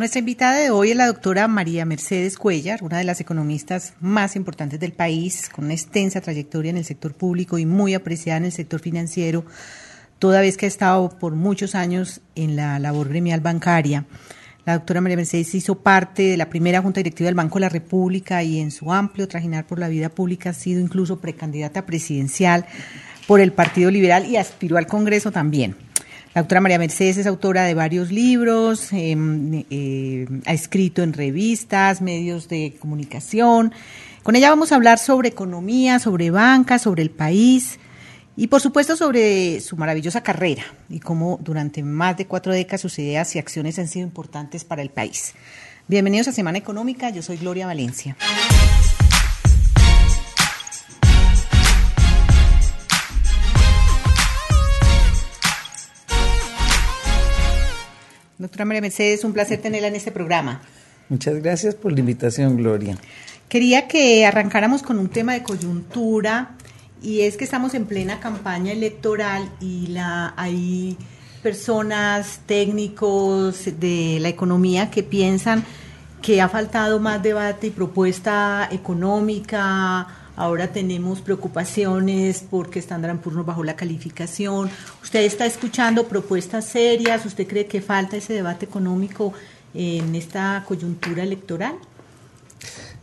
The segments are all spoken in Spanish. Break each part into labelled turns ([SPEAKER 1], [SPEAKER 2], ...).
[SPEAKER 1] Nuestra invitada de hoy es la doctora María Mercedes Cuellar, una de las economistas más importantes del país, con una extensa trayectoria en el sector público y muy apreciada en el sector financiero, toda vez que ha estado por muchos años en la labor gremial bancaria. La doctora María Mercedes hizo parte de la primera Junta Directiva del Banco de la República y en su amplio trajinar por la vida pública ha sido incluso precandidata presidencial por el Partido Liberal y aspiró al Congreso también. La doctora María Mercedes es autora de varios libros, eh, eh, ha escrito en revistas, medios de comunicación. Con ella vamos a hablar sobre economía, sobre banca, sobre el país y por supuesto sobre su maravillosa carrera y cómo durante más de cuatro décadas sus ideas y acciones han sido importantes para el país. Bienvenidos a Semana Económica, yo soy Gloria Valencia. Doctora María Mercedes, un placer tenerla en este programa.
[SPEAKER 2] Muchas gracias por la invitación, Gloria.
[SPEAKER 1] Quería que arrancáramos con un tema de coyuntura y es que estamos en plena campaña electoral y la hay personas, técnicos de la economía que piensan que ha faltado más debate y propuesta económica, ahora tenemos preocupaciones porque Standard Poor's bajó la calificación. ¿Usted está escuchando propuestas serias? ¿Usted cree que falta ese debate económico en esta coyuntura electoral?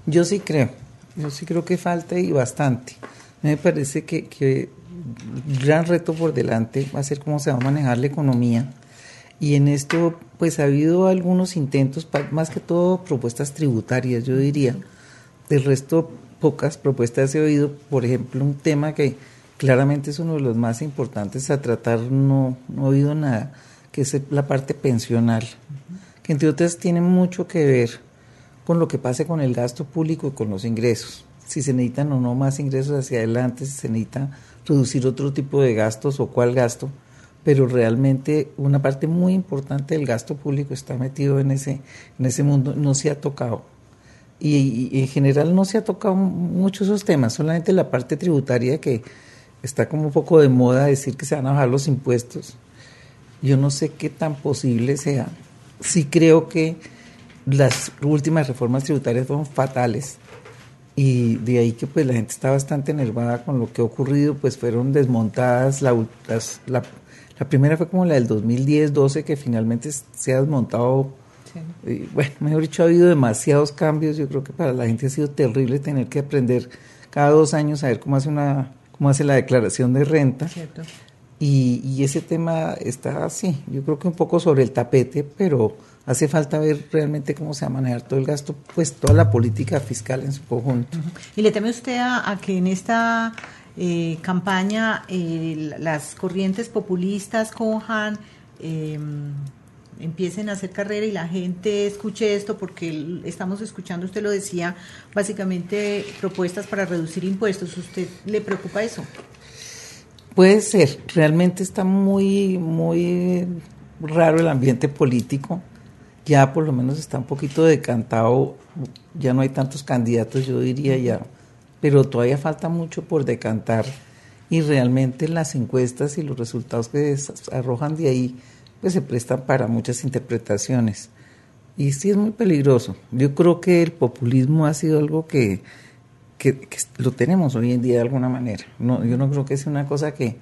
[SPEAKER 2] Yo sí creo, yo sí creo que falta y bastante. Me parece que, que gran reto por delante va a ser cómo se va a manejar la economía. Y en esto, pues ha habido algunos intentos, más que todo propuestas tributarias, yo diría. Del resto, pocas propuestas he oído. Por ejemplo, un tema que claramente es uno de los más importantes a tratar, no, no he oído nada, que es la parte pensional, que entre otras tiene mucho que ver con lo que pase con el gasto público y con los ingresos si se necesitan o no más ingresos hacia adelante, si se necesita reducir otro tipo de gastos o cuál gasto, pero realmente una parte muy importante del gasto público está metido en ese, en ese mundo, no se ha tocado. Y, y en general no se ha tocado mucho esos temas, solamente la parte tributaria que está como un poco de moda decir que se van a bajar los impuestos. Yo no sé qué tan posible sea. Sí creo que las últimas reformas tributarias fueron fatales y de ahí que pues la gente está bastante enervada con lo que ha ocurrido, pues fueron desmontadas, la, la, primera fue como la del 2010-12 que finalmente se ha desmontado, y, bueno, mejor dicho, ha habido demasiados cambios, yo creo que para la gente ha sido terrible tener que aprender cada dos años a ver cómo hace una cómo hace la declaración de renta. Y, y ese tema está así, yo creo que un poco sobre el tapete, pero hace falta ver realmente cómo se va a manejar todo el gasto, pues toda la política fiscal en su conjunto.
[SPEAKER 1] ¿Y le teme usted a, que en esta eh, campaña eh, las corrientes populistas cojan, em, empiecen a hacer carrera y la gente escuche esto? Porque estamos escuchando, usted lo decía, básicamente propuestas para reducir impuestos. ¿Usted le preocupa eso?
[SPEAKER 2] Puede ser, realmente está muy, muy raro el ambiente político ya por lo menos está un poquito decantado, ya no hay tantos candidatos, yo diría ya, pero todavía falta mucho por decantar y realmente las encuestas y los resultados que arrojan de ahí pues se prestan para muchas interpretaciones. Y sí es muy peligroso. Yo creo que el populismo ha sido algo que, que, lo tenemos hoy en día de alguna manera. No, yo no creo que sea una cosa que,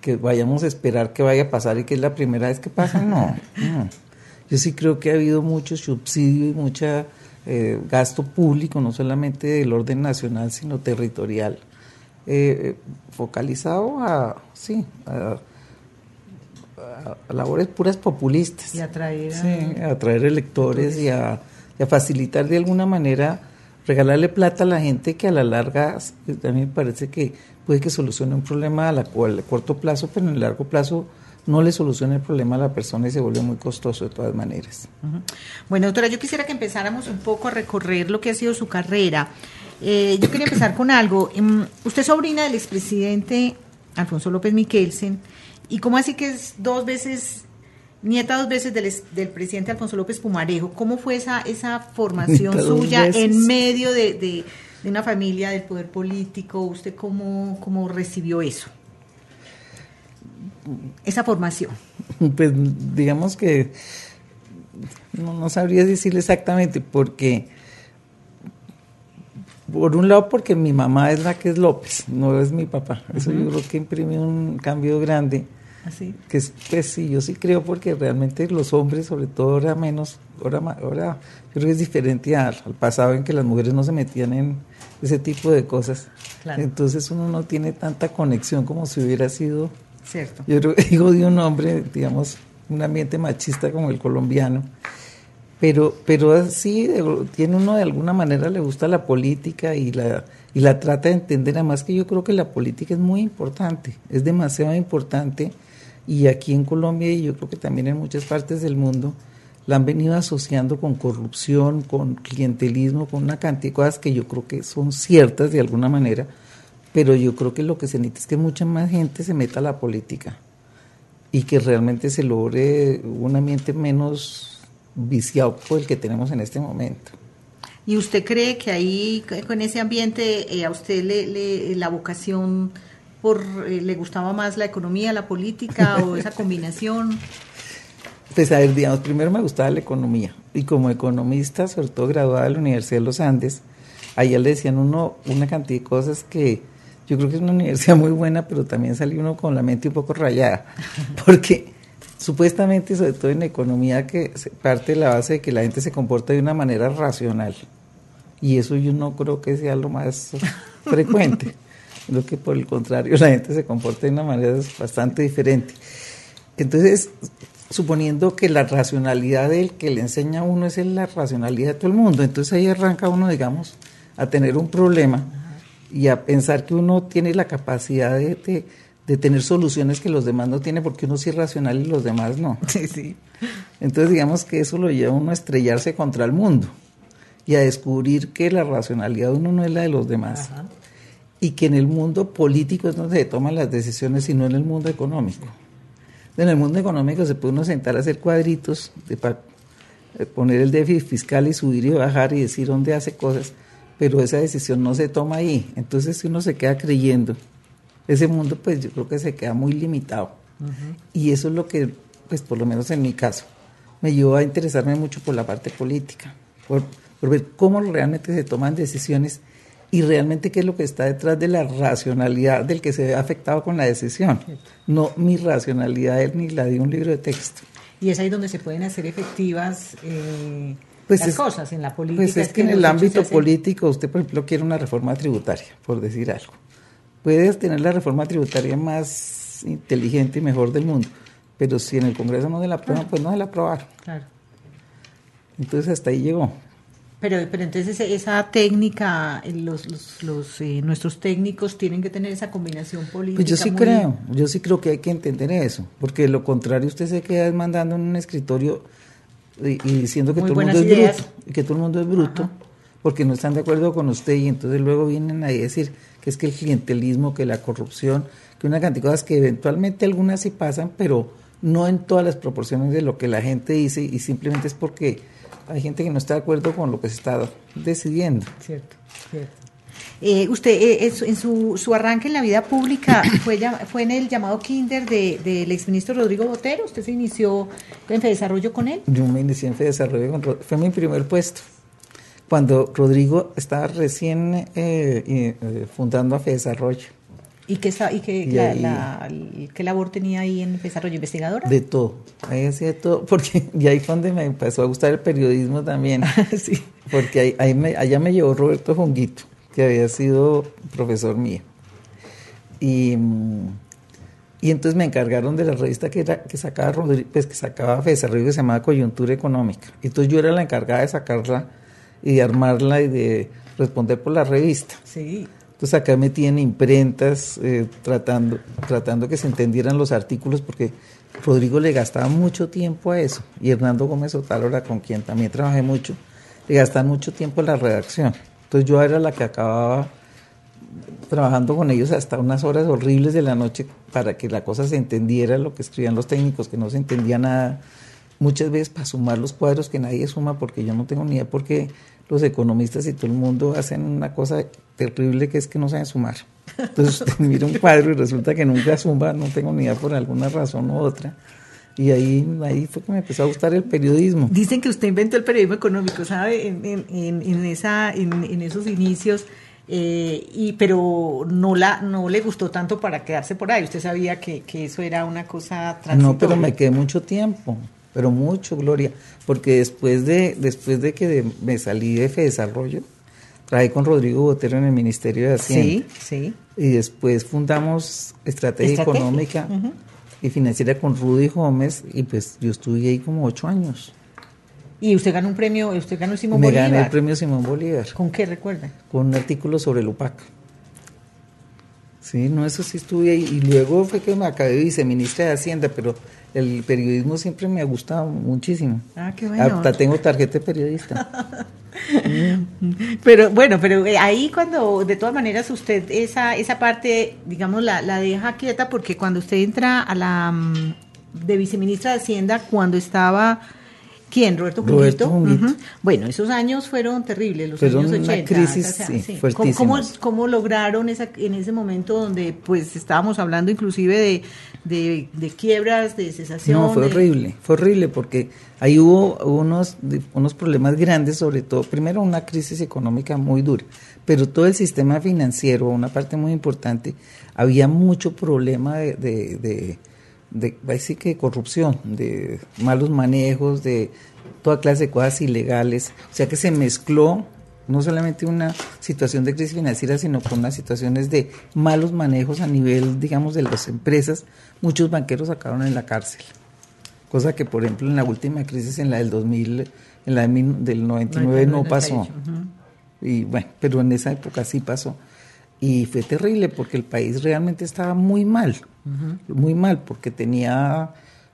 [SPEAKER 2] que vayamos a esperar que vaya a pasar y que es la primera vez que pasa. No, no. Yo sí creo que ha habido mucho subsidio y mucho eh, gasto público, no solamente del orden nacional, sino territorial, eh, focalizado a, sí, a, labores puras populistas.
[SPEAKER 1] Y atraer,
[SPEAKER 2] sí, a atraer electores y a, facilitar de alguna manera, regalarle plata a la gente que a la larga, a me parece que puede que solucione un problema a, la, a corto plazo, pero en el largo plazo no le soluciona el problema a la persona y se vuelve muy costoso de todas maneras.
[SPEAKER 1] Bueno, doctora, yo quisiera que empezáramos un poco a recorrer lo que ha sido su carrera. Eh, yo quería empezar con algo. Em, usted es sobrina del expresidente Alfonso López Miquelsen, y cómo así que es dos veces, nieta dos veces del, del presidente Alfonso López Pumarejo. ¿Cómo fue esa, esa formación suya en medio de, de, una familia del poder político? ¿Usted cómo, cómo recibió eso? Esa formación.
[SPEAKER 2] Pues digamos que no, no sabría decirle exactamente porque por un lado porque mi mamá es la que es López, no es mi papá. Eso yo creo que imprime un cambio grande.
[SPEAKER 1] Así.
[SPEAKER 2] ¿Ah, que pues sí, yo sí creo porque realmente los hombres, sobre todo ahora menos, ahora, ahora creo que es diferente al, pasado en que las mujeres no se metían en ese tipo de cosas. Entonces uno no tiene tanta conexión como si hubiera sido,
[SPEAKER 1] Cierto.
[SPEAKER 2] yo creo, hijo de un hombre, digamos, un ambiente machista como el colombiano pero, pero sí, tiene uno de alguna manera le gusta la política y la, y la trata de entender, además que yo creo que la política es muy importante, es demasiado importante y aquí en Colombia y yo creo que también en muchas partes del mundo la han venido asociando con corrupción, con clientelismo, con una cantidad de cosas que yo creo que son ciertas de alguna manera, pero yo creo que lo que se necesita es que mucha más gente se meta a la política y que realmente se logre un ambiente menos viciado por el que tenemos en este momento.
[SPEAKER 1] ¿Y usted cree que ahí, con ese ambiente, eh, a usted le, la vocación por eh, le gustaba más la economía, la política o esa combinación?
[SPEAKER 2] Pues a ver, digamos, primero me gustaba la economía y como economista, sobre todo graduada de la Universidad de los Andes, allá le decían uno una cantidad de cosas que yo creo que es una universidad muy buena, pero también salió uno con la mente un poco rayada, porque supuestamente, sobre todo en economía, que parte de la base de que la gente se comporta de una manera racional. Y eso yo no creo que sea lo más frecuente. Creo que por el contrario, la gente se comporta de una manera bastante diferente. Entonces, suponiendo que la racionalidad del que le enseña a uno es la racionalidad de todo el mundo, entonces ahí arranca uno, digamos, a tener un problema y a pensar que uno tiene la capacidad de de tener soluciones que los demás no tienen, porque uno sí es racional y los demás no.
[SPEAKER 1] Sí, sí.
[SPEAKER 2] Entonces digamos que eso lo lleva a uno a estrellarse contra el mundo y a descubrir que la racionalidad de uno no es la de los demás. Y que en el mundo político es donde se toman las decisiones y no en el mundo económico. En el mundo económico se puede uno sentar a hacer cuadritos de para eh, poner el déficit fiscal y subir y bajar y decir dónde hace cosas, pero esa decisión no se toma ahí. Entonces si uno se queda creyendo ese mundo pues yo creo que se queda muy limitado. Y eso es lo que, pues por lo menos en mi caso, me llevó a interesarme mucho por la parte política, por, ver cómo realmente se toman decisiones y realmente qué es lo que está detrás de la racionalidad del que se ve afectado con la decisión, no mi racionalidad ni la de un libro de texto.
[SPEAKER 1] Y es ahí donde se pueden hacer efectivas eh, pues las cosas en la política.
[SPEAKER 2] Pues es, que, en el ámbito político usted, por ejemplo, quiere una reforma tributaria, por decir algo puedes tener la reforma tributaria más inteligente y mejor del mundo, pero si en el Congreso no se la aprueban, pues no se la aprobaron.
[SPEAKER 1] Claro.
[SPEAKER 2] Entonces hasta ahí llegó.
[SPEAKER 1] Pero, pero entonces esa técnica, los, los, los eh, nuestros técnicos tienen que tener esa combinación política.
[SPEAKER 2] Pues yo sí creo, yo sí creo que hay que entender eso, porque lo contrario usted se queda mandando en un escritorio y, diciendo que todo el mundo es bruto, que todo el mundo es bruto, porque no están de acuerdo con usted y entonces luego vienen ahí a decir que es que el clientelismo, que la corrupción, que una cantidad de cosas que eventualmente algunas sí pasan, pero no en todas las proporciones de lo que la gente dice y simplemente es porque hay gente que no está de acuerdo con lo que se está decidiendo.
[SPEAKER 1] Cierto, cierto. Eh, usted, eh, en su, su, arranque en la vida pública fue, fue en el llamado Kinder del de, exministro Rodrigo Botero. ¿Usted se inició en Desarrollo con él?
[SPEAKER 2] Yo me inicié en Desarrollo, fue mi primer puesto cuando Rodrigo estaba recién eh, eh, fundando a Desarrollo.
[SPEAKER 1] ¿Y qué, y qué, la, qué labor tenía ahí en Desarrollo? ¿Investigadora?
[SPEAKER 2] De todo, ahí hacía de todo, porque y ahí fue donde me empezó a gustar el periodismo también.
[SPEAKER 1] sí.
[SPEAKER 2] Porque ahí, me, allá me llevó Roberto Jonguito, que había sido profesor mío. Y, y entonces me encargaron de la revista que, era, que sacaba pues que sacaba Desarrollo que se llamaba Coyuntura Económica. Entonces yo era la encargada de sacarla y de armarla y de responder por la revista.
[SPEAKER 1] Sí.
[SPEAKER 2] Entonces acá me tienen imprentas eh, tratando, tratando que se entendieran los artículos porque Rodrigo le gastaba mucho tiempo a eso y Hernando Gómez Otálora, con quien también trabajé mucho, le gastaban mucho tiempo en la redacción. Entonces yo era la que acababa trabajando con ellos hasta unas horas horribles de la noche para que la cosa se entendiera, lo que escribían los técnicos, que no se entendía nada. Muchas veces para sumar los cuadros que nadie suma porque yo no tengo ni idea porque los economistas y todo el mundo hacen una cosa terrible que es que no saben sumar. Entonces usted mira un cuadro y resulta que nunca suma, no tengo ni idea por alguna razón u otra. Y ahí, ahí fue que me empezó a gustar el periodismo.
[SPEAKER 1] Dicen que usted inventó el periodismo económico, ¿sabe? En, en, en esa, en, esos inicios, eh, y, pero no, la, no le gustó tanto para quedarse por ahí. Usted sabía que, que eso era una cosa transitoria.
[SPEAKER 2] No, pero me quedé mucho tiempo, pero mucho, Gloria, porque después de, después de que me salí de F Desarrollo, trabajé con Rodrigo Botero en el Ministerio de Hacienda.
[SPEAKER 1] Sí, sí.
[SPEAKER 2] Y después fundamos Estrategia, Económica y Financiera con Rudy Gómez y pues yo estuve ahí como ocho años.
[SPEAKER 1] ¿Y usted ganó un premio, usted ganó el Simón
[SPEAKER 2] Me
[SPEAKER 1] Bolívar?
[SPEAKER 2] gané el premio Simón Bolívar.
[SPEAKER 1] ¿Con qué recuerda?
[SPEAKER 2] Con un artículo sobre el UPAC. Sí, no, eso sí estuve ahí. Y luego fue que me acabé de viceministra de Hacienda, pero el periodismo siempre me ha gustado muchísimo.
[SPEAKER 1] Ah, qué bueno.
[SPEAKER 2] Hasta tengo tarjeta de periodista.
[SPEAKER 1] Pero bueno, pero eh, ahí cuando de todas maneras usted esa esa parte, digamos, la, la deja quieta porque cuando usted entra a la mm, de viceministra de Hacienda, cuando estaba ¿Quién? Roberto Junguito. Bueno, esos años fueron terribles, los
[SPEAKER 2] fueron
[SPEAKER 1] años 80.
[SPEAKER 2] Una crisis, sí,
[SPEAKER 1] ¿Cómo, cómo, cómo, lograron esa, en ese momento donde pues estábamos hablando inclusive de, de, de quiebras, de cesación?
[SPEAKER 2] No, fue horrible, fue horrible porque ahí hubo unos, unos problemas grandes, sobre todo, primero una crisis económica muy dura, pero todo el sistema financiero, una parte muy importante, había mucho problema de, de, de de, así que corrupción, de malos manejos, de toda clase de cosas ilegales. O sea que se mezcló no solamente una situación de crisis financiera, sino con unas situaciones de malos manejos a nivel, digamos, de las empresas. Muchos banqueros acabaron en la cárcel. Cosa que, por ejemplo, en la última crisis, en la del 2000, en la del 99 no pasó. Y bueno, pero en esa época sí pasó. Y fue terrible porque el país realmente estaba muy mal, muy mal, porque tenía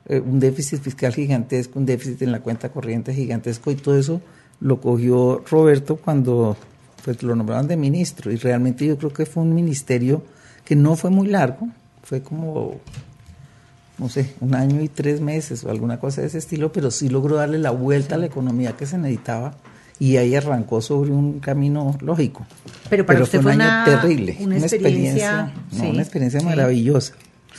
[SPEAKER 2] eh, un déficit fiscal gigantesco, un déficit en la cuenta corriente gigantesco y todo eso lo cogió Roberto cuando pues, lo nombraron de ministro. Y realmente yo creo que fue un ministerio que no fue muy largo, fue como, no sé, un año y tres meses o alguna cosa de ese estilo, pero sí logró darle la vuelta a la economía que se necesitaba y ahí arrancó sobre un camino lógico.
[SPEAKER 1] Pero para usted
[SPEAKER 2] fue
[SPEAKER 1] un
[SPEAKER 2] año terrible,
[SPEAKER 1] una, experiencia,
[SPEAKER 2] no, una experiencia maravillosa.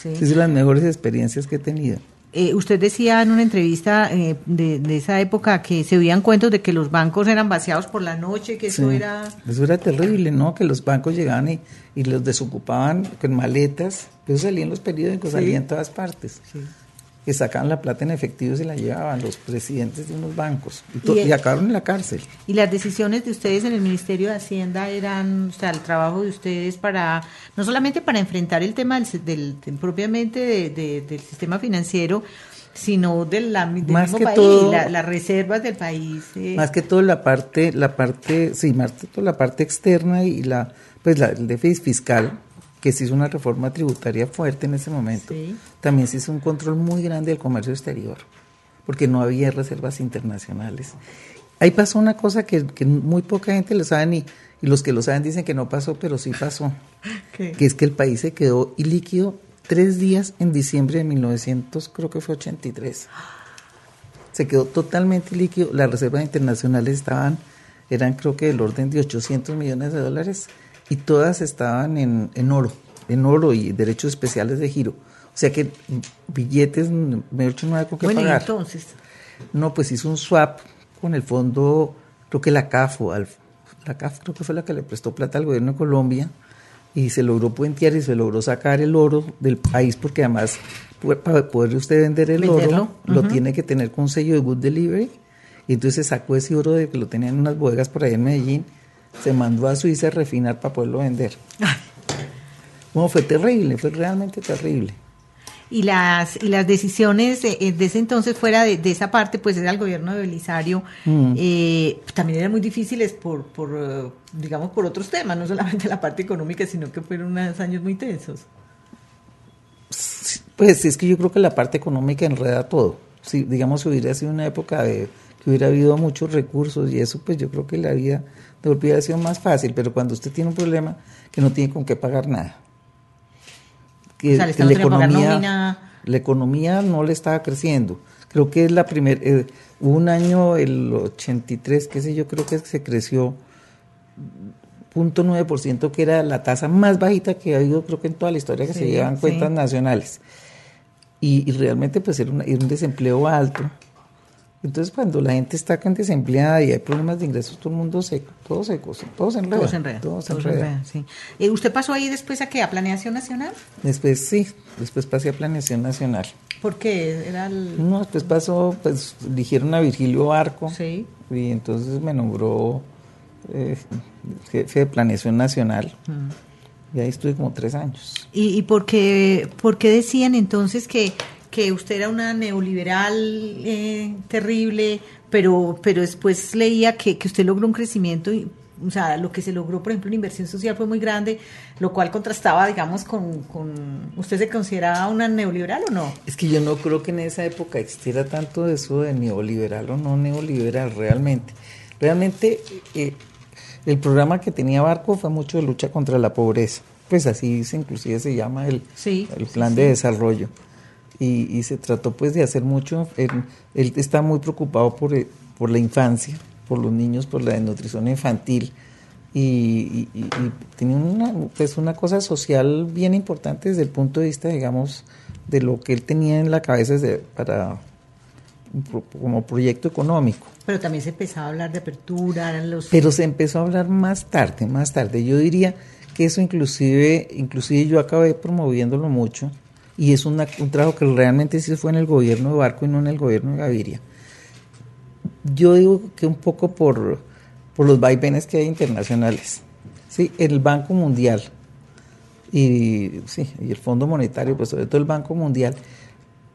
[SPEAKER 2] Es de las mejores experiencias que he tenido.
[SPEAKER 1] Eh, usted decía en una entrevista eh, de, de, esa época que se oían cuentos de que los bancos eran vaciados por la noche, que eso era...
[SPEAKER 2] Eso era terrible, ¿no? Que los bancos llegaban y, y los desocupaban con maletas. Eso salía en los periódicos, salía en todas partes. Sí que sacaban la plata en efectivo y se la llevaban los presidentes de unos bancos y, y, acabaron en la cárcel.
[SPEAKER 1] ¿Y las decisiones de ustedes en el Ministerio de Hacienda eran, o sea, el trabajo de ustedes para, no solamente para enfrentar el tema del, del, propiamente de, del sistema financiero, sino del, del
[SPEAKER 2] más
[SPEAKER 1] mismo
[SPEAKER 2] que
[SPEAKER 1] país,
[SPEAKER 2] todo,
[SPEAKER 1] la, las reservas del país. Eh.
[SPEAKER 2] Más que todo la parte, la parte, sí, más que todo la parte externa y la, pues la, el déficit fiscal que se hizo una reforma tributaria fuerte en ese momento,
[SPEAKER 1] Sí.
[SPEAKER 2] también se hizo un control muy grande del comercio exterior, porque no había reservas internacionales. Ahí pasó una cosa que, que muy poca gente lo sabe y, y los que lo saben dicen que no pasó, pero sí pasó,
[SPEAKER 1] ¿Qué?
[SPEAKER 2] que es que el país se quedó ilíquido tres días en diciembre de 1900, creo que fue 83. Se quedó totalmente líquido, las reservas internacionales estaban, eran creo que del orden de 800 millones de dólares y todas estaban en, en oro, en oro y derechos especiales de giro. O sea que billetes, mejor dicho, no hay con qué
[SPEAKER 1] Bueno, y
[SPEAKER 2] pagar.
[SPEAKER 1] entonces,
[SPEAKER 2] No, pues hizo un swap con el fondo, creo que la CAF, o al- la CAF creo que fue la que le prestó plata al gobierno de Colombia y se logró puentear y se logró sacar el oro del país porque además para poder usted vender el
[SPEAKER 1] Venderlo,
[SPEAKER 2] oro lo tiene que tener con sello de Good Delivery y entonces sacó ese oro de que lo tenían en unas bodegas por ahí en Medellín, se mandó a Suiza a refinar para poderlo vender. Bueno, fue terrible, fue realmente terrible.
[SPEAKER 1] y las y las decisiones de, de ese entonces fuera de, de esa parte pues era el gobierno de Belisario
[SPEAKER 2] Mm.
[SPEAKER 1] eh, también eran muy difíciles por por eh, digamos por otros temas no solamente la parte económica sino que fueron unos años muy tensos
[SPEAKER 2] Pues es que yo creo que la parte económica enreda todo. Si, digamos, si hubiera sido una época de que hubiera habido muchos recursos y eso, pues yo creo que la vida hubiera sido más fácil. Pero cuando usted tiene un problema que no tiene con qué pagar nada, que
[SPEAKER 1] O sea,
[SPEAKER 2] la
[SPEAKER 1] que pagar
[SPEAKER 2] economía, la economía no le estaba creciendo. Creo que es la primera, hubo un año, el 83, qué sé yo, creo que se creció 0.9%, que era la tasa más bajita que ha habido, creo que en toda la historia que
[SPEAKER 1] Sí,
[SPEAKER 2] se llevan
[SPEAKER 1] sí.
[SPEAKER 2] cuentas nacionales. Y, y realmente pues era, era un desempleo alto. Entonces cuando la gente está desempleada y hay problemas de ingresos, todo el mundo se, todo se, todo se enreda.
[SPEAKER 1] Todo se enreda.
[SPEAKER 2] todo se
[SPEAKER 1] todo se
[SPEAKER 2] enreda.
[SPEAKER 1] enreda, sí. ¿Usted pasó ahí después a qué? ¿A Planeación Nacional?
[SPEAKER 2] Después sí, después pasé a Planeación Nacional.
[SPEAKER 1] Porque era el...
[SPEAKER 2] No, después pasó, pues eligieron a Virgilio Barco
[SPEAKER 1] Sí.
[SPEAKER 2] y entonces me nombró eh, jefe de Planeación Nacional. Y ahí estuve como tres años.
[SPEAKER 1] ¿Y, y por, qué, por qué decían entonces que, que usted era una neoliberal eh, terrible, pero, pero después leía que, que usted logró un crecimiento, y, o sea, lo que se logró, por ejemplo, en inversión social fue muy grande, lo cual contrastaba, digamos, con... con ¿Usted se consideraba una neoliberal o no?
[SPEAKER 2] Es que yo no creo que en esa época existiera tanto eso de neoliberal o no neoliberal, realmente. Realmente eh, el programa que tenía Barco fue mucho de lucha contra la pobreza. Pues así dice, inclusive se llama el,
[SPEAKER 1] Sí,
[SPEAKER 2] el plan
[SPEAKER 1] sí.
[SPEAKER 2] de desarrollo. Y, y se trató pues de hacer mucho, él, él está muy preocupado por, el- por la infancia, por los niños, por la desnutrición infantil. Y, y- y- y tenía una, pues una cosa social bien importante desde el punto de vista, digamos, de lo que él tenía en la cabeza desde- para como proyecto económico.
[SPEAKER 1] Pero también se empezaba a hablar de apertura, los...
[SPEAKER 2] Pero se empezó a hablar más tarde, más tarde. Yo diría que eso inclusive, inclusive yo acabé promoviéndolo mucho y es una- un trabajo que realmente sí fue en el gobierno de Barco y no en el gobierno de Gaviria. Yo digo que un poco por, por los vaivenes que hay internacionales. Sí, el Banco Mundial y, sí, y el Fondo Monetario, pues sobre todo el Banco Mundial,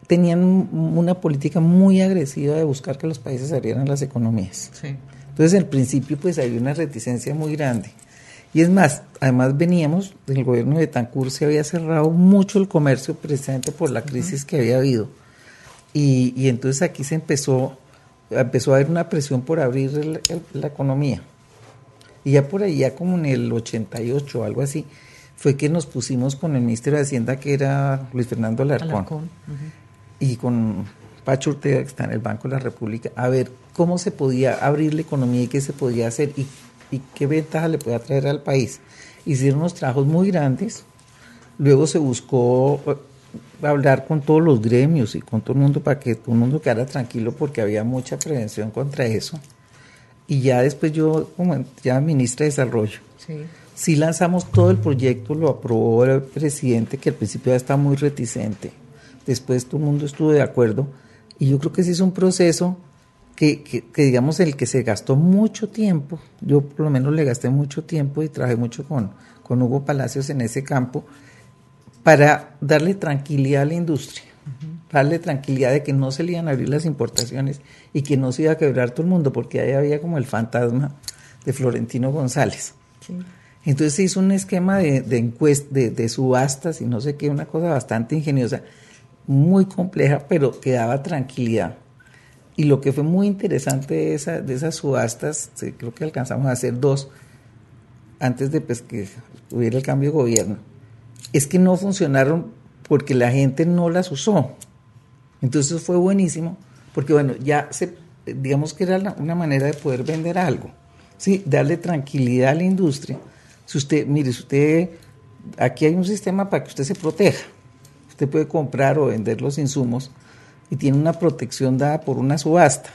[SPEAKER 2] tenían una política muy agresiva de buscar que los países abrieran las economías.
[SPEAKER 1] Sí.
[SPEAKER 2] Entonces, al principio, pues había una reticencia muy grande. Y es más, además veníamos, el gobierno de Tancur se había cerrado mucho el comercio precisamente por la crisis que había habido. Y, y entonces aquí se empezó, empezó a haber una presión por abrir el- el- la economía. Y ya por ahí, ya como en el 88 o algo así, fue que nos pusimos con el ministro de Hacienda, que era Luis Fernando Alarcón
[SPEAKER 1] Alarcón.
[SPEAKER 2] y con Pacho Ortega, que está en el Banco de la República, a ver cómo se podía abrir la economía y qué se podía hacer y, y qué ventaja le podía traer al país. Hicieron unos trabajos muy grandes, luego se buscó eh, hablar con todos los gremios y con todo el mundo para que todo el mundo quedara tranquilo porque había mucha prevención contra eso. Y ya después yo, como ya ministra de Desarrollo,
[SPEAKER 1] Sí.
[SPEAKER 2] Sí lanzamos todo el proyecto, lo aprobó el presidente, que al principio ya estaba muy reticente. Después todo el mundo estuvo de acuerdo. Y yo creo que sí es un proceso que, que, que, digamos, el que se gastó mucho tiempo. Yo por lo menos le gasté mucho tiempo y trabajé mucho con, con Hugo Palacios en ese campo para darle tranquilidad a la industria. Darle tranquilidad de que no se le iban a abrir las importaciones y que no se iba a quebrar todo el mundo, porque ahí había como el fantasma de Florentino González.
[SPEAKER 1] Sí.
[SPEAKER 2] Entonces se hizo un esquema de, de, de, de, subastas y no sé qué, una cosa bastante ingeniosa, muy compleja, pero que daba tranquilidad. Y lo que fue muy interesante de, esa, de esas subastas, creo que alcanzamos a hacer dos antes de pues, que hubiera el cambio de gobierno, es que no funcionaron porque la gente no las usó. Entonces fue buenísimo, porque bueno, ya digamos que era una manera de poder vender algo, ¿sí? darle tranquilidad a la industria. Si usted, mire, si usted, aquí hay un sistema para que usted se proteja. Usted puede comprar o vender los insumos y tiene una protección dada por una subasta.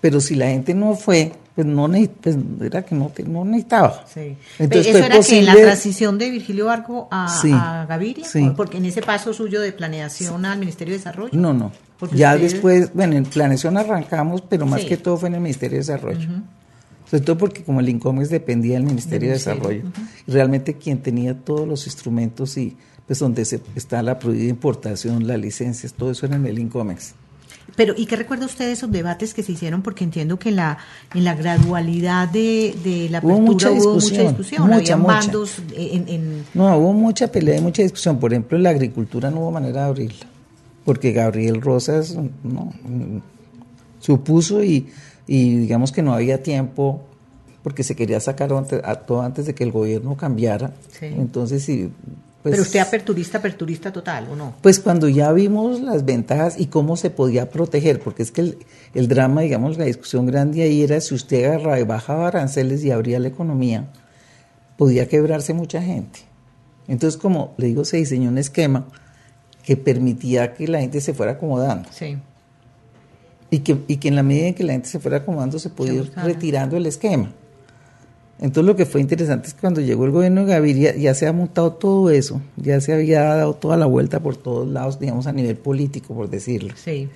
[SPEAKER 2] Pero si la gente no fue, pues no pues era que no, no necesitaba.
[SPEAKER 1] Sí. Entonces, ¿Eso era posible... que en la transición de Virgilio Barco a, sí, a Gaviria? Sí. Porque en ese paso suyo de planeación al Ministerio de Desarrollo.
[SPEAKER 2] No, no. Porque ya ustedes... después, bueno, en planeación arrancamos, pero más que todo fue en el Ministerio de Desarrollo. Uh -huh. Sobre todo porque como el INCOMEX dependía del Ministerio de Desarrollo, uh -huh. realmente quien tenía todos los instrumentos y pues donde se, está la prohibida importación, las licencias, todo eso era en el INCOMEX.
[SPEAKER 1] Pero, ¿y qué recuerda usted de esos debates que se hicieron? Porque entiendo que en la, en la gradualidad de, de la apertura
[SPEAKER 2] hubo mucha
[SPEAKER 1] hubo
[SPEAKER 2] discusión.
[SPEAKER 1] Mucha discusión.
[SPEAKER 2] Mucha,
[SPEAKER 1] Había
[SPEAKER 2] mucha.
[SPEAKER 1] bandos en, en,
[SPEAKER 2] No, hubo mucha pelea y mucha discusión. Por ejemplo, en la agricultura no hubo manera de abrirla. porque Gabriel Rosas no, supuso y, y digamos que no había tiempo porque se quería sacar a todo antes de que el gobierno cambiara. Entonces, sí.
[SPEAKER 1] Pues, Pero usted aperturista, aperturista total, ¿o no?
[SPEAKER 2] Pues cuando ya vimos las ventajas y cómo se podía proteger, porque es que el, el drama, digamos, la discusión grande ahí era si usted agarraba y bajaba aranceles y abría la economía, podía quebrarse mucha gente. Entonces, como le digo, se diseñó un esquema que permitía que la gente se fuera acomodando.
[SPEAKER 1] Sí.
[SPEAKER 2] Y que, y que en la medida en que la gente se fuera acomodando se podía ir retirando el esquema. Entonces lo que fue interesante es que cuando llegó el gobierno de Gaviria ya se ha montado todo eso, ya se había dado toda la vuelta por todos lados, digamos a nivel político, por decirlo.
[SPEAKER 1] Sí.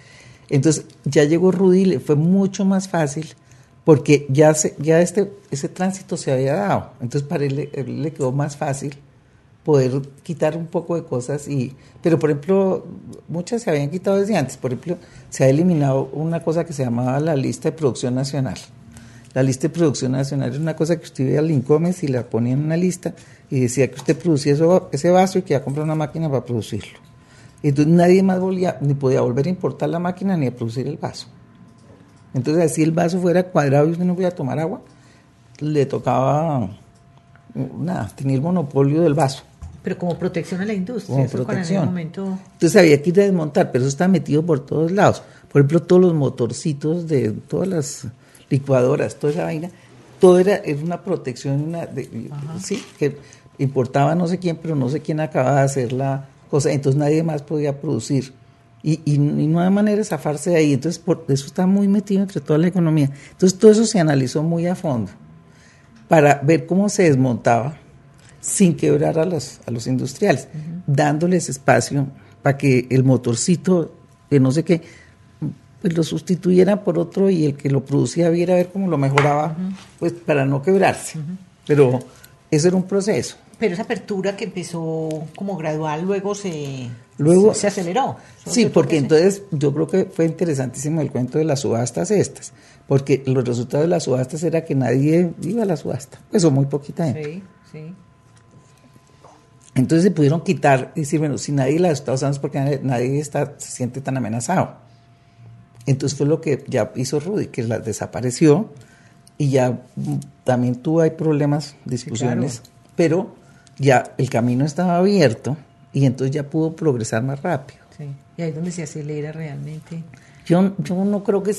[SPEAKER 2] Entonces ya llegó Rudy le fue mucho más fácil porque ya, se, ya este, ese tránsito se había dado. Entonces para él, le quedó más fácil poder quitar un poco de cosas y pero por ejemplo muchas se habían quitado desde antes por ejemplo se ha eliminado una cosa que se llamaba la lista de producción nacional la lista de producción nacional es una cosa que usted veía al Incomes y la ponía en una lista y decía que usted producía ese vaso y que iba a comprar una máquina para producirlo. Entonces nadie más volvía, ni podía volver a importar la máquina ni a producir el vaso. Entonces así el vaso fuera cuadrado y usted no podía tomar agua, le tocaba nada, tener el monopolio del vaso.
[SPEAKER 1] Pero como protección a la industria. Como
[SPEAKER 2] protección. Entonces había que ir a desmontar, pero eso está metido por todos lados. Por ejemplo, todos los motorcitos de todas las licuadoras, toda esa vaina, todo era, una protección, una sí, que importaba no sé quién, pero no sé quién acababa de hacer la cosa, entonces nadie más podía producir. Y, y, no hay manera de zafarse de ahí, entonces por eso está muy metido entre toda la economía. Entonces todo eso se analizó muy a fondo para ver cómo se desmontaba sin quebrar a los, a los industriales, dándoles espacio para que el motorcito de no sé qué pues lo sustituyera por otro y el que lo producía viera a ver cómo lo mejoraba, pues para no quebrarse. Pero eso era un proceso.
[SPEAKER 1] Pero esa apertura que empezó como gradual luego se,
[SPEAKER 2] luego,
[SPEAKER 1] se, aceleró.
[SPEAKER 2] Sí, porque entonces yo creo que fue interesantísimo el cuento de las subastas estas, porque los resultados de las subastas era que nadie iba a la subasta, pues muy poquita gente.
[SPEAKER 1] Sí, sí.
[SPEAKER 2] Entonces se pudieron quitar y decir, bueno, si nadie la está usando es porque nadie, está, se siente tan amenazado. Entonces fue lo que ya hizo Rudy, que la desapareció y ya también tuvo hay problemas, discusiones, pero ya el camino estaba abierto y entonces ya pudo progresar más rápido.
[SPEAKER 1] Sí. Y ahí es donde se acelera realmente.
[SPEAKER 2] Yo, yo no creo que,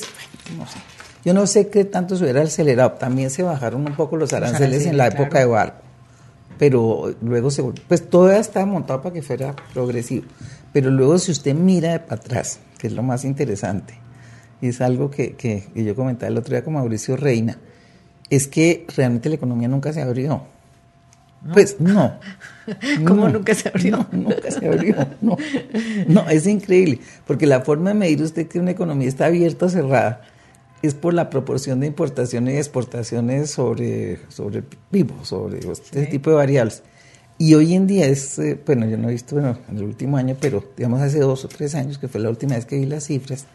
[SPEAKER 2] no sé, yo no sé qué tanto se hubiera acelerado. También se bajaron un poco los aranceles, en la época de Barco, pero luego se, pues todo estaba montado para que fuera progresivo. Pero luego si usted mira de para atrás, que es lo más interesante, y es algo que, que, yo comentaba el otro día con Mauricio Reina, es que realmente la economía nunca se abrió. Pues no.
[SPEAKER 1] ¿Cómo nunca se abrió?
[SPEAKER 2] nunca se abrió. No. no, es increíble. Porque la forma de medir usted que una economía está abierta o cerrada es por la proporción de importaciones y exportaciones sobre, sobre vivo, sobre este tipo de variables. Y hoy en día es, eh, bueno, yo no he visto en el último año, pero digamos hace dos o tres años, que fue la última vez que vi las cifras,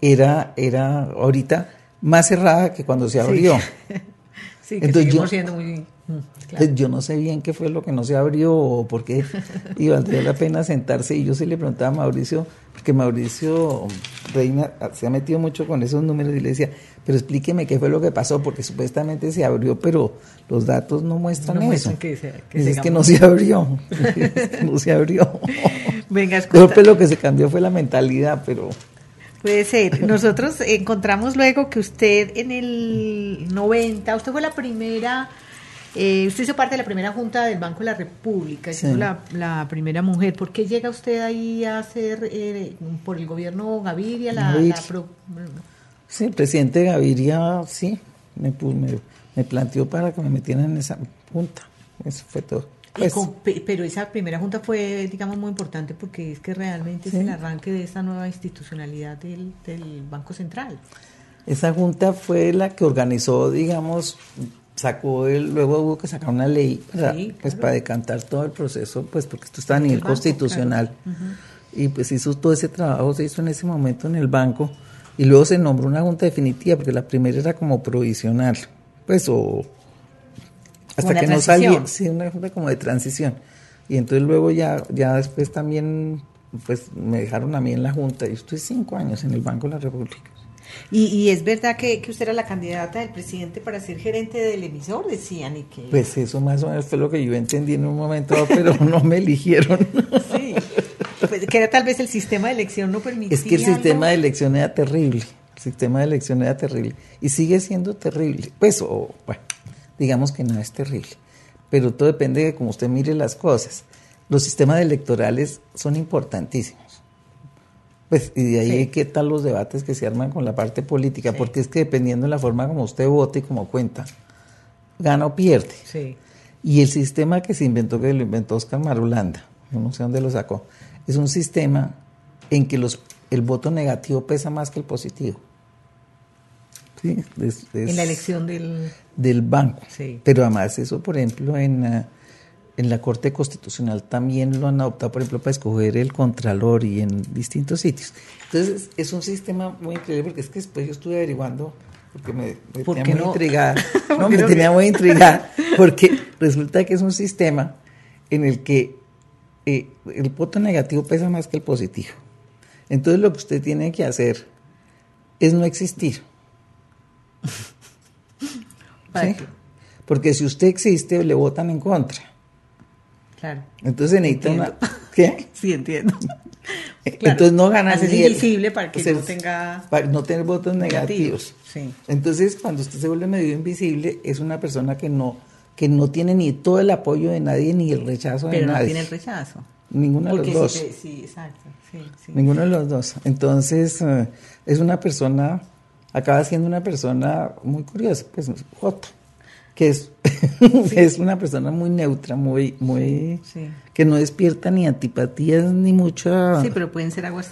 [SPEAKER 2] era, era ahorita más cerrada que cuando se abrió.
[SPEAKER 1] Sí, que Entonces, yo, siendo muy...
[SPEAKER 2] Mm, yo no sé bien qué fue lo que no se abrió o por qué y valdría la pena sentarse. Y yo sí le preguntaba a Mauricio, porque Mauricio Reina se ha metido mucho con esos números y le decía, pero explíqueme qué fue lo que pasó, porque supuestamente se abrió, pero los datos no muestran eso.
[SPEAKER 1] que
[SPEAKER 2] es que no se abrió, no se abrió.
[SPEAKER 1] Venga,
[SPEAKER 2] Creo que lo que se cambió fue la mentalidad, pero...
[SPEAKER 1] Puede ser. Nosotros encontramos luego que usted en el 90, usted fue la primera, eh, usted hizo parte de la primera junta del Banco de la República, siendo la, primera mujer. ¿Por qué llega usted ahí a ser eh, por el gobierno Gaviria? La,
[SPEAKER 2] Sí, el presidente Gaviria, sí, me, me, me planteó para que me metieran en esa junta. Eso fue todo.
[SPEAKER 1] Pues, pero esa primera junta fue, digamos, muy importante porque es que realmente es el arranque de esa nueva institucionalidad del, Banco Central.
[SPEAKER 2] Esa junta fue la que organizó, digamos, sacó el, luego hubo que sacar una ley para, pues, para decantar todo el proceso, pues porque esto está a nivel constitucional. Y pues hizo todo ese trabajo, se hizo en ese momento en el banco, y luego se nombró una junta definitiva, porque la primera era como provisional, pues o hasta que no salió, sí, una junta como de transición. Y entonces luego ya, ya después también pues me dejaron a mí en la Junta y estoy cinco años en el Banco de la República.
[SPEAKER 1] Y, y es verdad que, que, usted era la candidata del presidente para ser gerente del emisor, decían, y que...
[SPEAKER 2] Pues eso más o menos fue lo que yo entendí en un momento, pero no me eligieron.
[SPEAKER 1] Sí, pues, que era tal vez el sistema de elección no permitía...
[SPEAKER 2] Es que el sistema de elección era terrible, el sistema de elección era terrible, y sigue siendo terrible. Pues, o, bueno, digamos que no es terrible, pero todo depende de cómo usted mire las cosas. Los sistemas electorales son importantísimos pues, y de ahí sí. qué tal los debates que se arman con la parte política, sí. porque es que dependiendo de la forma como usted vote y como cuenta, gana o pierde.
[SPEAKER 1] Sí.
[SPEAKER 2] Y el sistema que se inventó, que lo inventó Oscar Marulanda, no sé dónde lo sacó, es un sistema en que los, el voto negativo pesa más que el positivo. ¿Sí?
[SPEAKER 1] Es, es en la elección del,
[SPEAKER 2] del banco.
[SPEAKER 1] Sí.
[SPEAKER 2] Pero además eso, por ejemplo, en... Uh, en la Corte Constitucional también lo han adoptado, por ejemplo, para escoger el Contralor y en distintos sitios. Entonces, es un sistema muy increíble porque es que después yo estuve averiguando porque me, me
[SPEAKER 1] ¿Por
[SPEAKER 2] tenía muy
[SPEAKER 1] no?
[SPEAKER 2] intrigada. No, me tenía muy intrigada porque resulta que es un sistema en el que eh, el voto negativo pesa más que el positivo. Entonces, lo que usted tiene que hacer es no existir. ¿Sí? Porque si usted existe, le votan en contra.
[SPEAKER 1] Claro.
[SPEAKER 2] Entonces necesita
[SPEAKER 1] entiendo.
[SPEAKER 2] una. ¿Qué?
[SPEAKER 1] Sí, entiendo.
[SPEAKER 2] Claro. Entonces no gana
[SPEAKER 1] Haces
[SPEAKER 2] ni el-
[SPEAKER 1] invisible para que
[SPEAKER 2] o sea,
[SPEAKER 1] no tenga
[SPEAKER 2] Para no tener votos negativos.
[SPEAKER 1] Sí.
[SPEAKER 2] Entonces, cuando usted se vuelve medio invisible, es una persona que no que no tiene ni todo el apoyo de nadie ni el rechazo
[SPEAKER 1] Pero
[SPEAKER 2] de
[SPEAKER 1] no
[SPEAKER 2] nadie.
[SPEAKER 1] tiene el rechazo.
[SPEAKER 2] Ninguno de los dos.
[SPEAKER 1] sí, sí, exacto. Sí, sí.
[SPEAKER 2] Ninguno de los dos. Entonces, eh, es una persona, acaba siendo una persona muy curiosa, pues Joto, que es, es una persona muy neutra, muy, muy,
[SPEAKER 1] Sí.
[SPEAKER 2] que no despierta ni antipatías ni mucha,
[SPEAKER 1] Sí, pero pueden ser aguas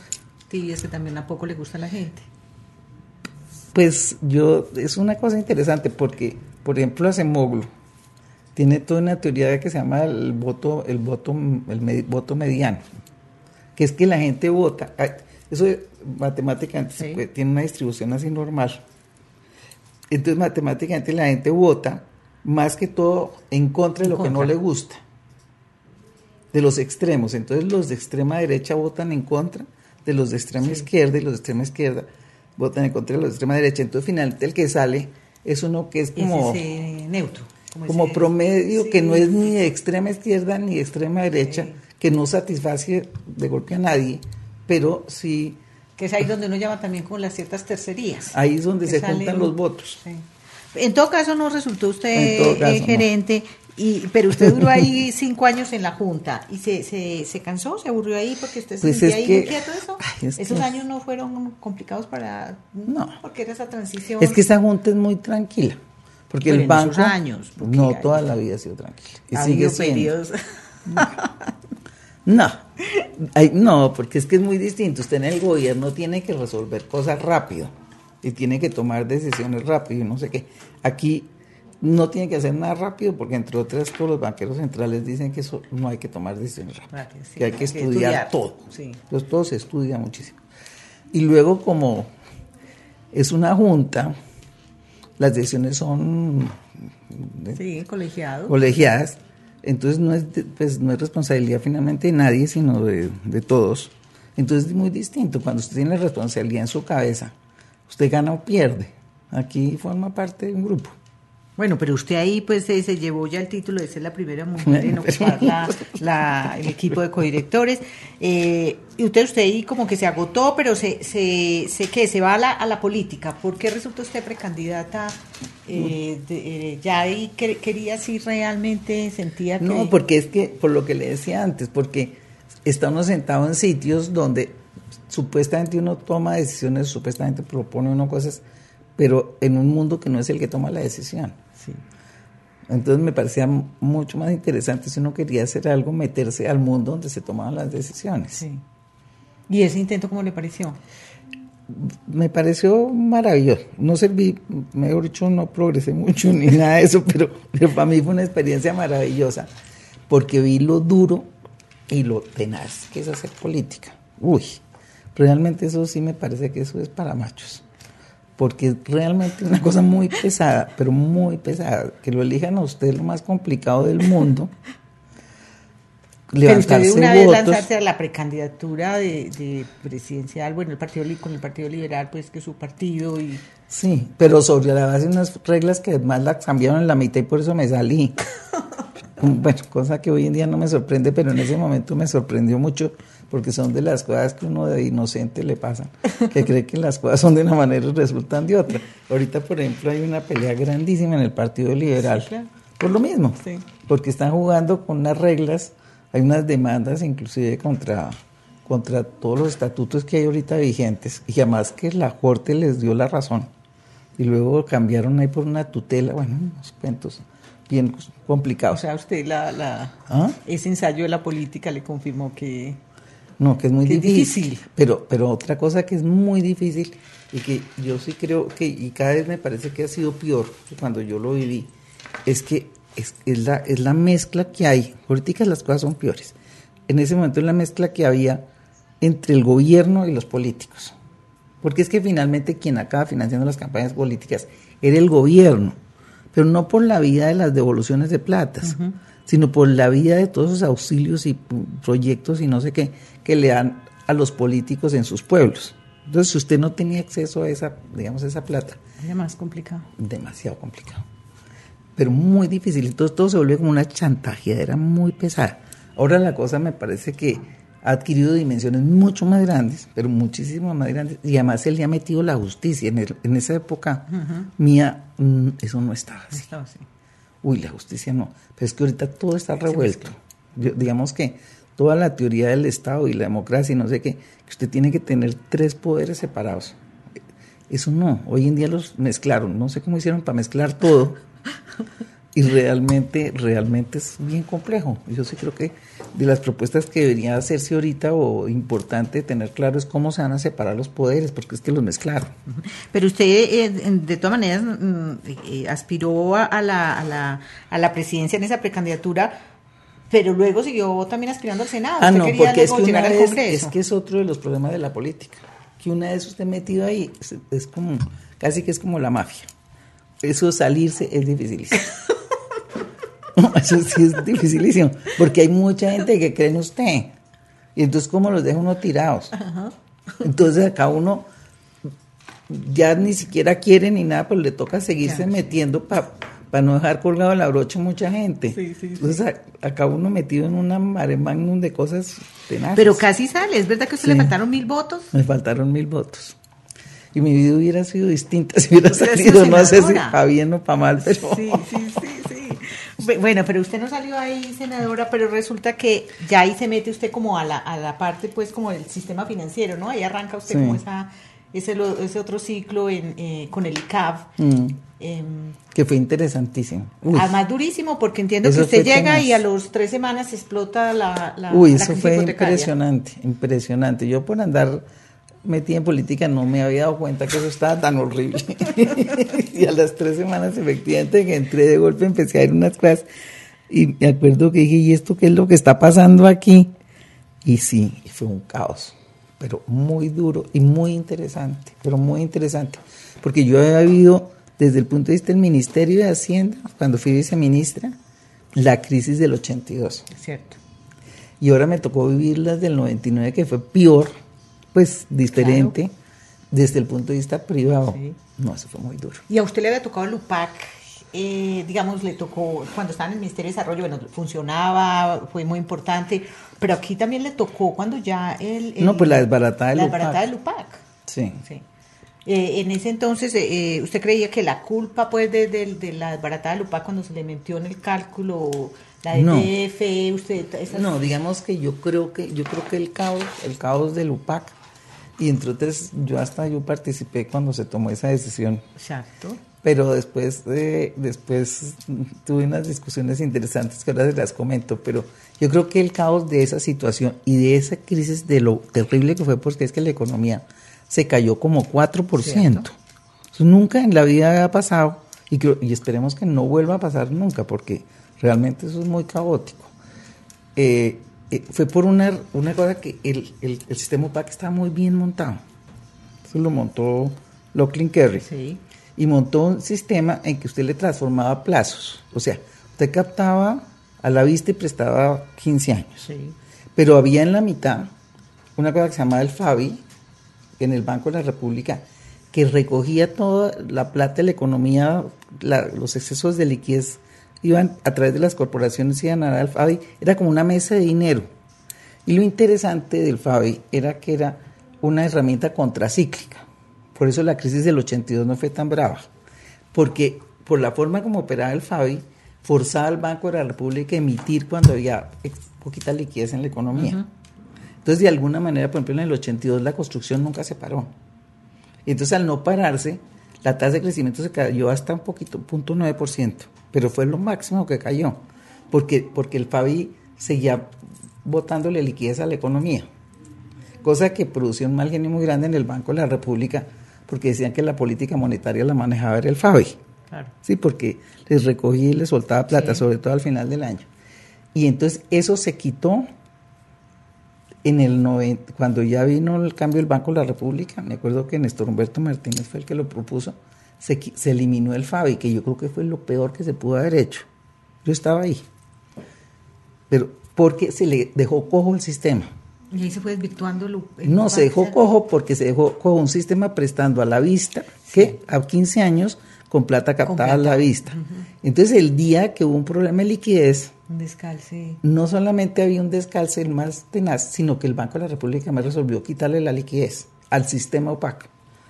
[SPEAKER 1] tibias que también a poco le gusta a la gente.
[SPEAKER 2] pues yo, es una cosa interesante porque, por ejemplo, Acemoglu tiene toda una teoría que se llama el voto, el voto, el voto mediano, que es que la gente vota, eso es- matemáticamente se
[SPEAKER 1] Sí.
[SPEAKER 2] puede- tiene una distribución así normal. Entonces matemáticamente la gente vota más que todo en contra de lo que no le gusta, de los extremos. Entonces los de extrema derecha votan en contra de los de extrema izquierda y los de extrema izquierda votan en contra de los de extrema derecha. Entonces finalmente el que sale es uno que es como
[SPEAKER 1] es ese neutro.
[SPEAKER 2] como promedio
[SPEAKER 1] sí,
[SPEAKER 2] que no es ni de extrema izquierda ni de extrema derecha,
[SPEAKER 1] Sí.
[SPEAKER 2] que no satisface de golpe a nadie, pero sí
[SPEAKER 1] Que es ahí donde uno llama también con las ciertas tercerías.
[SPEAKER 2] ahí es donde se juntan los votos.
[SPEAKER 1] Sí. En todo caso no resultó usted
[SPEAKER 2] caso,
[SPEAKER 1] eh,
[SPEAKER 2] no.
[SPEAKER 1] gerente, y, pero usted duró ahí cinco años en la Junta y se, se, se cansó, se aburrió ahí porque usted se
[SPEAKER 2] Pues
[SPEAKER 1] sentía ahí
[SPEAKER 2] que-
[SPEAKER 1] muy quieto eso.
[SPEAKER 2] Ay, es
[SPEAKER 1] Esos
[SPEAKER 2] que-
[SPEAKER 1] años no fueron complicados para...
[SPEAKER 2] No.
[SPEAKER 1] Porque era esa transición.
[SPEAKER 2] Es que esa junta es muy tranquila, porque
[SPEAKER 1] Pero
[SPEAKER 2] el banco
[SPEAKER 1] esos años,
[SPEAKER 2] no toda la vida ha sido tranquila y
[SPEAKER 1] ha
[SPEAKER 2] sigue siendo.
[SPEAKER 1] periodos.
[SPEAKER 2] No, Ay, no, porque es que es muy distinto. Usted en el gobierno tiene que resolver cosas rápido y tiene que tomar decisiones rápido y no sé qué. Aquí no tiene que hacer nada rápido porque entre otras todos los banqueros centrales dicen que eso no hay que tomar decisiones rápidas,
[SPEAKER 1] sí,
[SPEAKER 2] que hay que
[SPEAKER 1] hay que
[SPEAKER 2] estudiar,
[SPEAKER 1] estudiar,
[SPEAKER 2] todo.
[SPEAKER 1] sí.
[SPEAKER 2] Entonces todo se estudia muchísimo. Y luego como es una junta, las decisiones son
[SPEAKER 1] Sí, colegiado.
[SPEAKER 2] colegiadas, entonces no es, pues, no es responsabilidad finalmente de nadie, sino de, todos. Entonces es muy distinto. Cuando usted tiene responsabilidad en su cabeza, usted gana o pierde. Aquí forma parte de un grupo.
[SPEAKER 1] Bueno, pero usted ahí pues se, se llevó ya el título de ser la primera mujer en ocupar la, la- el equipo de codirectores. Eh, y usted, usted ahí como que se agotó, pero se, se, se, ¿qué? se va a la, a la política. ¿Por qué resultó usted precandidata? Eh, de- eh, ya ahí que- quería si realmente sentía que...
[SPEAKER 2] No, porque es que, por lo que le decía antes, porque está uno sentado en sitios donde supuestamente uno toma decisiones, supuestamente propone uno cosas, pero en un mundo que no es el que toma la decisión.
[SPEAKER 1] Sí.
[SPEAKER 2] Entonces me parecía mucho más interesante si uno quería hacer algo, meterse al mundo donde se tomaban las decisiones.
[SPEAKER 1] Sí. ¿Y ese intento cómo le pareció?
[SPEAKER 2] Me pareció maravilloso. No serví, mejor dicho, no progresé mucho ni nada de eso, pero, pero para mí fue una experiencia maravillosa porque vi lo duro y lo tenaz que es hacer política. Uy, realmente eso sí me parece que eso es para machos. Porque es realmente una cosa muy pesada, pero muy pesada. Que lo elijan a usted lo más complicado del mundo. levantarse
[SPEAKER 1] Pero usted de una vez
[SPEAKER 2] votos.
[SPEAKER 1] lanzarse a la precandidatura de, de presidencial, bueno, el partido con el Partido Liberal, pues que su partido y
[SPEAKER 2] Sí, pero sobre la base de unas reglas que además las cambiaron en la mitad y por eso me salí. bueno, cosa que hoy en día no me sorprende, pero en ese momento me sorprendió mucho porque son de las cosas que uno de inocente le pasan, que cree que las cosas son de una manera y resultan de otra. Ahorita, por ejemplo, hay una pelea grandísima en el Partido Liberal.
[SPEAKER 1] Sí, claro.
[SPEAKER 2] Por lo mismo,
[SPEAKER 1] Sí.
[SPEAKER 2] porque están jugando con unas reglas, hay unas demandas inclusive contra, contra todos los estatutos que hay ahorita vigentes, y además que la Corte les dio la razón, y luego cambiaron ahí por una tutela, bueno, unos cuentos bien complicados.
[SPEAKER 1] o sea, usted la, la
[SPEAKER 2] ¿Ah?
[SPEAKER 1] ese ensayo de la política le confirmó que
[SPEAKER 2] No, que es muy
[SPEAKER 1] Que es
[SPEAKER 2] difícil.
[SPEAKER 1] difícil.
[SPEAKER 2] Pero, pero otra cosa que es muy difícil y que yo sí creo que, y cada vez me parece que ha sido peor que cuando yo lo viví, es que es, es la, es la mezcla que hay. Ahorita las cosas son peores. En ese momento es la mezcla que había entre el gobierno y los políticos. Porque es que finalmente quien acaba financiando las campañas políticas era el gobierno, pero no por la vía de las devoluciones de platas, sino por la vía de todos esos auxilios y proyectos y no sé qué que le dan a los políticos en sus pueblos. Entonces, si usted no tenía acceso a esa, digamos, a esa plata,
[SPEAKER 1] era más complicado.
[SPEAKER 2] demasiado complicado. Pero muy difícil. Entonces todo se volvió como una chantajeadera muy pesada. Ahora la cosa me parece que ha adquirido dimensiones mucho más grandes, pero muchísimo más grandes. Y además se le ha metido la justicia. En, el- en esa época mía, mm, eso no estaba así.
[SPEAKER 1] Estaba así.
[SPEAKER 2] Uy, la justicia no. Pero es que ahorita todo está revuelto. Yo- digamos que toda la teoría del Estado y la democracia y no sé qué, que usted tiene que tener tres poderes separados. Eso no. Hoy en día los mezclaron. No sé cómo hicieron para mezclar todo. Y realmente, realmente es bien complejo. Yo sí creo que de las propuestas que debería hacerse ahorita o importante tener claro es cómo se van a separar los poderes, porque es que los mezclaron.
[SPEAKER 1] Pero usted, eh, de todas maneras, mm, eh, aspiró a, la, a, la, a la presidencia en esa precandidatura, pero luego siguió también aspirando al Senado.
[SPEAKER 2] Ah,
[SPEAKER 1] Usted
[SPEAKER 2] no, porque es que una vez, es que es otro de los problemas de la política. Que una vez usted metido ahí, es, es como, casi que es como la mafia. Eso salirse es dificilísimo. No, Eso sí es dificilísimo, porque hay mucha gente que cree en usted. Y entonces, ¿cómo los deja uno tirados? Entonces, acá uno ya ni siquiera quiere ni nada, pero le toca seguirse metiendo para no dejar colgado la brocha mucha gente.
[SPEAKER 1] Sí, sí, sí.
[SPEAKER 2] Entonces, acá uno metido en una mare magnum de cosas tenaces.
[SPEAKER 1] Pero casi sale, ¿es verdad que a usted
[SPEAKER 2] Sí.
[SPEAKER 1] le faltaron mil votos?
[SPEAKER 2] Me faltaron mil votos. Y mi vida hubiera sido distinta si hubiera salido, no sé si para bien o para mal, pero...
[SPEAKER 1] Sí, sí, sí, sí. Bueno, pero usted no salió ahí, senadora, pero resulta que ya ahí se mete usted como a la, a la parte, pues, como del sistema financiero, ¿no? Ahí arranca usted
[SPEAKER 2] Sí.
[SPEAKER 1] como esa, ese, lo- ese otro ciclo en, eh, con el ICAV.
[SPEAKER 2] Mm,
[SPEAKER 1] em,
[SPEAKER 2] que fue interesantísimo. Uy,
[SPEAKER 1] Además durísimo porque entiendo
[SPEAKER 2] Eso
[SPEAKER 1] que usted llega
[SPEAKER 2] tenaz.
[SPEAKER 1] y a los tres semanas explota la, la,
[SPEAKER 2] Uy,
[SPEAKER 1] la
[SPEAKER 2] eso fue impresionante, impresionante. Yo por andar metida en política no me había dado cuenta que eso estaba tan horrible. y a las tres semanas, efectivamente, que entré de golpe, empecé a ir unas cosas y me acuerdo que dije, ¿y esto qué es lo que está pasando aquí? Y sí, fue un caos, pero muy duro y muy interesante, pero muy interesante. Porque yo había vivido desde el punto de vista del Ministerio de Hacienda, cuando fui viceministra, la crisis del 82.
[SPEAKER 1] Cierto.
[SPEAKER 2] Y ahora me tocó vivir las del 99, que fue peor, pues diferente, desde el punto de vista privado.
[SPEAKER 1] Sí.
[SPEAKER 2] No, eso fue muy duro.
[SPEAKER 1] Y a usted le había tocado el UPAC, eh, digamos, le tocó cuando estaba en el Ministerio de Desarrollo, bueno, funcionaba, fue muy importante, pero aquí también le tocó cuando ya el... el-
[SPEAKER 2] No, pues la desbaratada del
[SPEAKER 1] la
[SPEAKER 2] UPAC.
[SPEAKER 1] desbaratada del UPAC.
[SPEAKER 2] Sí.
[SPEAKER 1] Sí. Eh, en ese entonces, eh, ¿usted creía que la culpa pues de, de- de la desbaratada del UPAC cuando se le metió en el cálculo la
[SPEAKER 2] No.
[SPEAKER 1] DTF, usted... esas-
[SPEAKER 2] No, digamos que yo creo que yo creo que el caos, el caos del UPAC y entre otras yo hasta yo participé cuando se tomó esa decisión,
[SPEAKER 1] Exacto.
[SPEAKER 2] pero después eh, después tuve unas discusiones interesantes que ahora se las comento, pero yo creo que el caos de esa situación y de esa crisis de lo terrible que fue porque es que la economía se cayó como 4%.
[SPEAKER 1] Cierto.
[SPEAKER 2] Eso nunca en la vida había pasado y, creo- y esperemos que no vuelva a pasar nunca porque realmente eso es muy caótico. Eh, eh, fue por una, una cosa que el, el, el sistema UPAC estaba muy bien montado. Eso lo montó Locklin Kerry.
[SPEAKER 1] Sí.
[SPEAKER 2] Y montó un sistema en que usted le transformaba plazos. O sea, usted captaba a la vista y prestaba 15 años. Pero había en la mitad una cosa que se llamaba el FABI, en el Banco de la República, que recogía toda la plata de la economía, los excesos de liquidez iban a través de las corporaciones, iban a dar al FABI, era como una mesa de dinero. Y lo interesante del FABI era que era una herramienta contracíclica. Por eso la crisis del 82 no fue tan brava. Porque por la forma como operaba el FABI, forzaba al Banco de la República a emitir cuando había poquita liquidez en la economía. Entonces, de alguna manera, por ejemplo, en el 82 la construcción nunca se paró. Y entonces, al no pararse, la tasa de crecimiento se cayó hasta un poquito, 0.9%, pero fue lo máximo que cayó, porque, porque el FABI seguía botándole liquidez a la economía, cosa que producía un mal genio muy grande en el Banco de la República, porque decían que la política monetaria la manejaba era el FABI. Sí, porque les recogía y les soltaba plata, sobre todo al final del año. Y entonces eso se quitó en el 90, cuando ya vino el cambio del Banco de la República, me acuerdo que Néstor Humberto Martínez fue el que lo propuso, se, se eliminó el FABI, que yo creo que fue lo peor que se pudo haber hecho. Yo estaba ahí. Pero porque se le dejó cojo el sistema.
[SPEAKER 1] Y ahí se fue desvirtuando.
[SPEAKER 2] no, se dejó cojo porque se dejó cojo un sistema prestando a la vista, que a 15 años con plata captada a la vista. Entonces, el día que hubo un problema de liquidez,
[SPEAKER 1] un descalce.
[SPEAKER 2] no solamente había un descalce el más tenaz, sino que el Banco de la República me resolvió quitarle la liquidez al sistema opaco.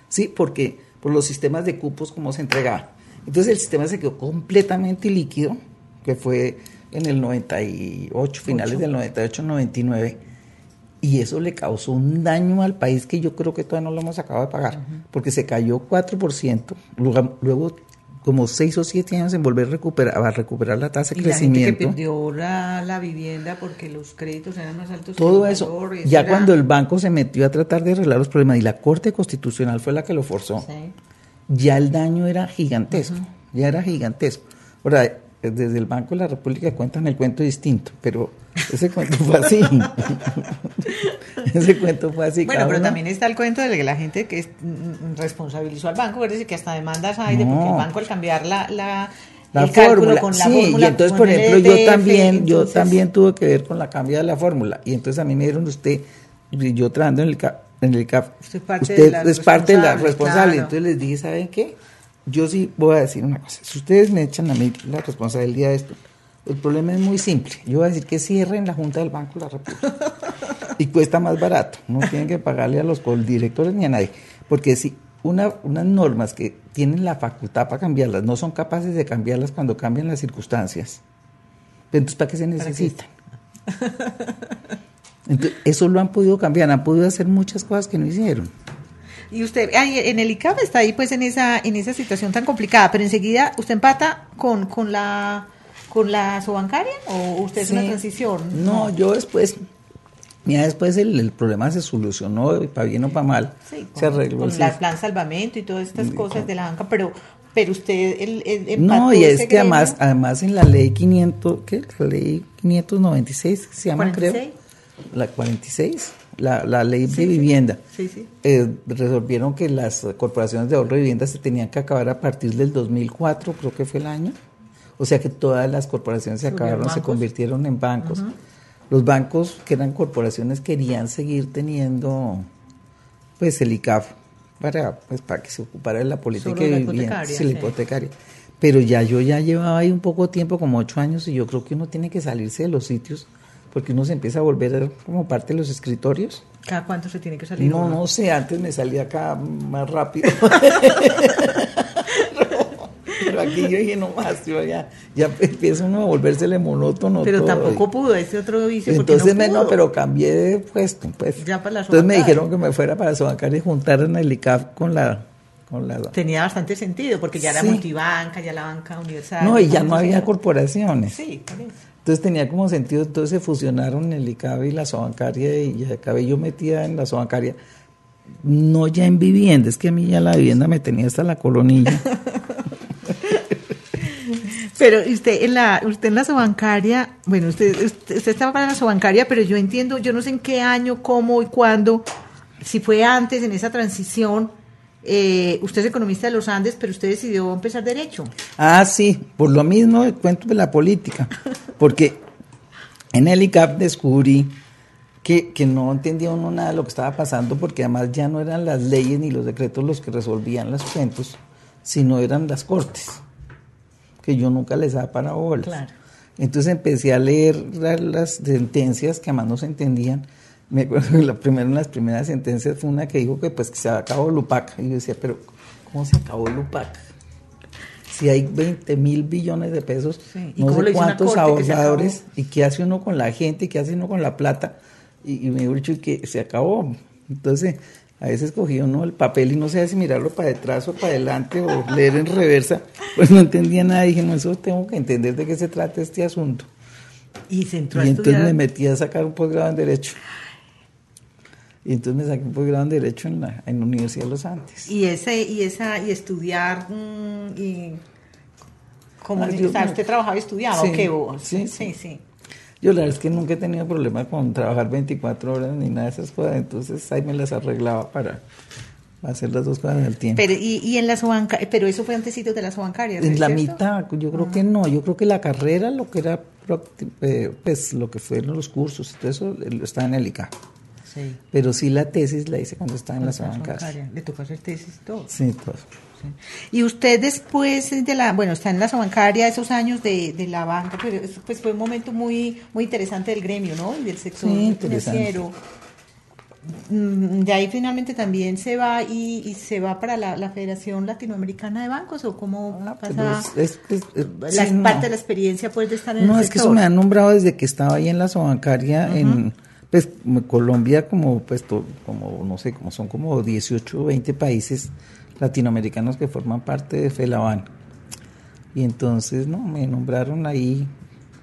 [SPEAKER 2] Sí, porque por los sistemas de cupos, como se entregaban. Entonces, el sistema se quedó completamente líquido, que fue en el 98, finales del 98, 99, y eso le causó un daño al país que yo creo que todavía no lo hemos acabado de pagar, porque se cayó 4%, luego, luego como 6 o 7 años en volver a recuperar, a recuperar la tasa de crecimiento. La
[SPEAKER 1] gente que perdió la, vivienda porque los créditos eran más altos.
[SPEAKER 2] Todo eso, ya cuando el banco se metió a tratar de arreglar los problemas y la Corte Constitucional fue la que lo forzó, ya el daño era gigantesco, ya era gigantesco. Ahora, desde el Banco de la República cuentan el cuento distinto, pero ese cuento fue así. ese cuento fue así.
[SPEAKER 1] Bueno, pero también está el cuento de que la gente que mm, responsabilizó al banco, es decir, que hasta demandas hay de porque el banco al cambiar la, la
[SPEAKER 2] la fórmula, con la sí, y entonces por ejemplo yo también yo también tuve que ver con la cambia de la fórmula. Y entonces a mí me dieron usted yo trabajando en el en el CAF usted, es parte de la responsable entonces les dije saben qué yo sí voy a decir una cosa. Si ustedes me echan a mí la responsabilidad de esto, el problema es muy simple. Yo voy a decir que cierren la Junta del Banco de la República. y cuesta más barato. No tienen que pagarle a los directores ni a nadie. Porque si una, unas normas que tienen la facultad para cambiarlas no son capaces de cambiarlas cuando cambian las circunstancias, pues entonces ¿para qué se necesitan? Entonces, eso lo han podido cambiar, han podido hacer muchas cosas que no hicieron.
[SPEAKER 1] Y usted, en el ICAP está ahí pues en esa, en esa situación tan complicada, pero enseguida usted empata con, con la con la sobancaria o usted es una transición?
[SPEAKER 2] No, yo después, mira, después el, problema se solucionó, para bien o para mal,
[SPEAKER 1] sí, se arregló. Con el plan salvamento y todas estas cosas de la banca, pero pero usted el,
[SPEAKER 2] No, y es que además, además en la ley 500, ¿qué? La ley 596 se llama, creo. La 46 la, la ley de vivienda, eh, resolvieron que las corporaciones de ahorro de vivienda se tenían que acabar a partir del 2004, creo que fue el año. O sea que todas las corporaciones se acabaron, se convirtieron en bancos. Los bancos que eran corporaciones querían seguir teniendo pues el ICAF para, pues, para que se ocupara de la política de vivienda, la hipotecaria. Pero ya yo ya llevaba ahí un poco tiempo, como ocho años, y yo creo que uno tiene que salirse de los sitios porque uno se empieza a volver como parte de los escritorios.
[SPEAKER 1] ¿Cada cuánto se tiene que salir?
[SPEAKER 2] No, no sé, antes me salía acá más rápido. pero, aquí yo dije, no más, yo ya, ya empieza uno a volvérsele monótono.
[SPEAKER 1] Pero tampoco pudo, ese otro vicio.
[SPEAKER 2] Entonces, no, pero cambié de puesto. Pues.
[SPEAKER 1] Ya para la
[SPEAKER 2] Entonces me dijeron que me fuera para Sobancar y juntar en el ICAP con la con la...
[SPEAKER 1] Tenía bastante sentido, porque ya era multibanca, ya la banca universal.
[SPEAKER 2] No, y ya no había corporaciones.
[SPEAKER 1] Sí, por eso.
[SPEAKER 2] Entonces tenía como sentido, entonces se fusionaron el ICABE y la sobancaria y ya acabé yo metida en la sobancaria. No ya en vivienda, es que a mí ya la vivienda me tenía hasta la colonilla.
[SPEAKER 1] pero usted en la usted en la sobancaria, bueno, usted, usted, estaba para la sobancaria, pero yo entiendo, yo no sé en qué año, cómo y cuándo, si fue antes en esa transición, eh, usted es economista de los Andes, pero usted decidió empezar derecho.
[SPEAKER 2] Ah, sí, por lo mismo cuento de la política, porque En el ICAP descubrí que, que, no entendía uno nada de lo que estaba pasando porque además ya no eran las leyes ni los decretos los que resolvían los cuentos, sino eran las cortes, que yo nunca les daba para bolas.
[SPEAKER 1] Claro.
[SPEAKER 2] Entonces empecé a leer las sentencias que además no se entendían. Me acuerdo que la primera, una de las primeras sentencias fue una que dijo que pues que se acabó Lupac. Y yo decía, pero ¿cómo se acabó Lupac? Si hay 20 mil billones de pesos,
[SPEAKER 1] Sí. ¿Y
[SPEAKER 2] no sé cuántos ahorradores, y qué hace uno con la gente, y qué hace uno con la plata. Y, y me dijo dicho que se acabó. Entonces, a veces cogía uno el papel y no sabía si mirarlo para detrás o para adelante o leer en reversa. Pues no entendía nada. dije, no, eso tengo que entender de qué se trata este asunto.
[SPEAKER 1] Y se entró a
[SPEAKER 2] Y entonces
[SPEAKER 1] estudiar.
[SPEAKER 2] me metí a sacar un posgrado en Derecho. Y entonces me saqué un posgrado en Derecho en la, en la Universidad de los Andes.
[SPEAKER 1] Y ese, y esa, y estudiar, mm, y como,
[SPEAKER 2] Ah, yo
[SPEAKER 1] usted trabajaba y estudiaba,
[SPEAKER 2] Sí,
[SPEAKER 1] ¿o qué? O-
[SPEAKER 2] sí,
[SPEAKER 1] sí, sí.
[SPEAKER 2] Yo la verdad es que nunca he tenido problema con trabajar 24 horas ni nada de esas cosas. Entonces ahí me las arreglaba para hacer las dos cosas al tiempo.
[SPEAKER 1] Pero, y, y en la sobanca, pero eso fue antesito de la sobancaria, ¿no
[SPEAKER 2] en la
[SPEAKER 1] cierto?
[SPEAKER 2] mitad, yo creo que no. Yo creo que la carrera, lo que era, eh, pues lo que fueron los cursos todo eso, eh, estaba en el ICA.
[SPEAKER 1] Sí.
[SPEAKER 2] Pero sí la tesis la hice cuando estaba en la sobancaria.
[SPEAKER 1] Le tocó hacer tesis todo.
[SPEAKER 2] Sí, todo.
[SPEAKER 1] Y usted después de la, bueno, está en la sobancaria, esos años de, de la banca, pero eso, pues fue un momento muy muy interesante del gremio, ¿no? Y del sector
[SPEAKER 2] Sí,
[SPEAKER 1] financiero. Mm, De ahí finalmente también se va y, y se va para la, la Federación Latinoamericana de Bancos o cómo
[SPEAKER 2] Ah, pero
[SPEAKER 1] pasa
[SPEAKER 2] es- es- es-
[SPEAKER 1] la
[SPEAKER 2] sí, no.
[SPEAKER 1] parte de la experiencia pues de estar en
[SPEAKER 2] No,
[SPEAKER 1] el
[SPEAKER 2] es que eso me han nombrado desde que estaba ahí en la Sobancaria, en pues Colombia, como pues to- como no sé, como son como 18 o 20 países latinoamericanos que forman parte de FELABAN. Y entonces, no, me nombraron ahí,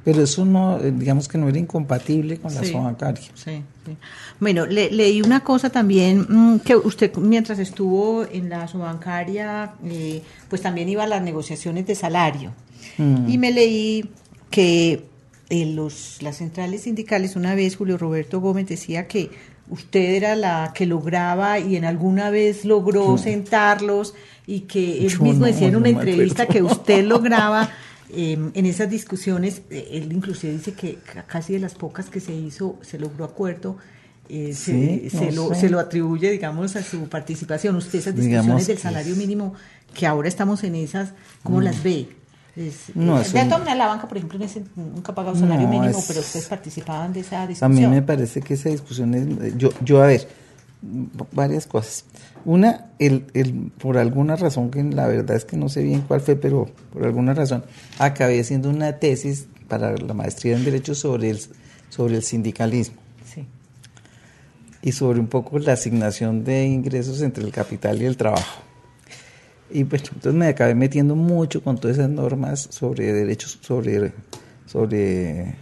[SPEAKER 2] pero eso no, eh, digamos que no era incompatible con la
[SPEAKER 1] Sí.
[SPEAKER 2] Sobancaria.
[SPEAKER 1] Sí, sí. Bueno, le- leí una cosa también, mm, que usted mientras estuvo en la subancaria, eh, pues también iba a las negociaciones de salario.
[SPEAKER 2] Mm.
[SPEAKER 1] Y me leí que en los, las centrales sindicales, una vez Julio Roberto Gómez decía que usted era la que lograba y en alguna vez logró sentarlos y que él
[SPEAKER 2] Yo
[SPEAKER 1] mismo
[SPEAKER 2] no,
[SPEAKER 1] decía en una entrevista que usted lograba eh, en esas discusiones, eh, él inclusive dice que ca- casi de las pocas que se hizo se logró acuerdo, eh, se,
[SPEAKER 2] Sí,
[SPEAKER 1] se
[SPEAKER 2] no
[SPEAKER 1] lo, se lo atribuye, digamos, a su participación. Usted esas discusiones
[SPEAKER 2] Digamos
[SPEAKER 1] del salario mínimo, que ahora estamos en esas, ¿cómo las ve? Es-
[SPEAKER 2] No,
[SPEAKER 1] de la banca, por ejemplo, nunca ha pagado salario
[SPEAKER 2] No,
[SPEAKER 1] mínimo,
[SPEAKER 2] es-
[SPEAKER 1] pero ustedes participaban de esa
[SPEAKER 2] A
[SPEAKER 1] discusión.
[SPEAKER 2] mí me parece que esa discusión es, yo, yo a ver, varias cosas. Una, el, el, por alguna razón que la verdad es que no sé bien cuál fue, pero por alguna razón acabé haciendo una tesis para la maestría en Derecho sobre el, sobre el sindicalismo
[SPEAKER 1] Sí.
[SPEAKER 2] y sobre un poco la asignación de ingresos entre el capital y el trabajo. Y bueno, entonces me acabé metiendo mucho con todas esas normas sobre derechos, sobre, sobre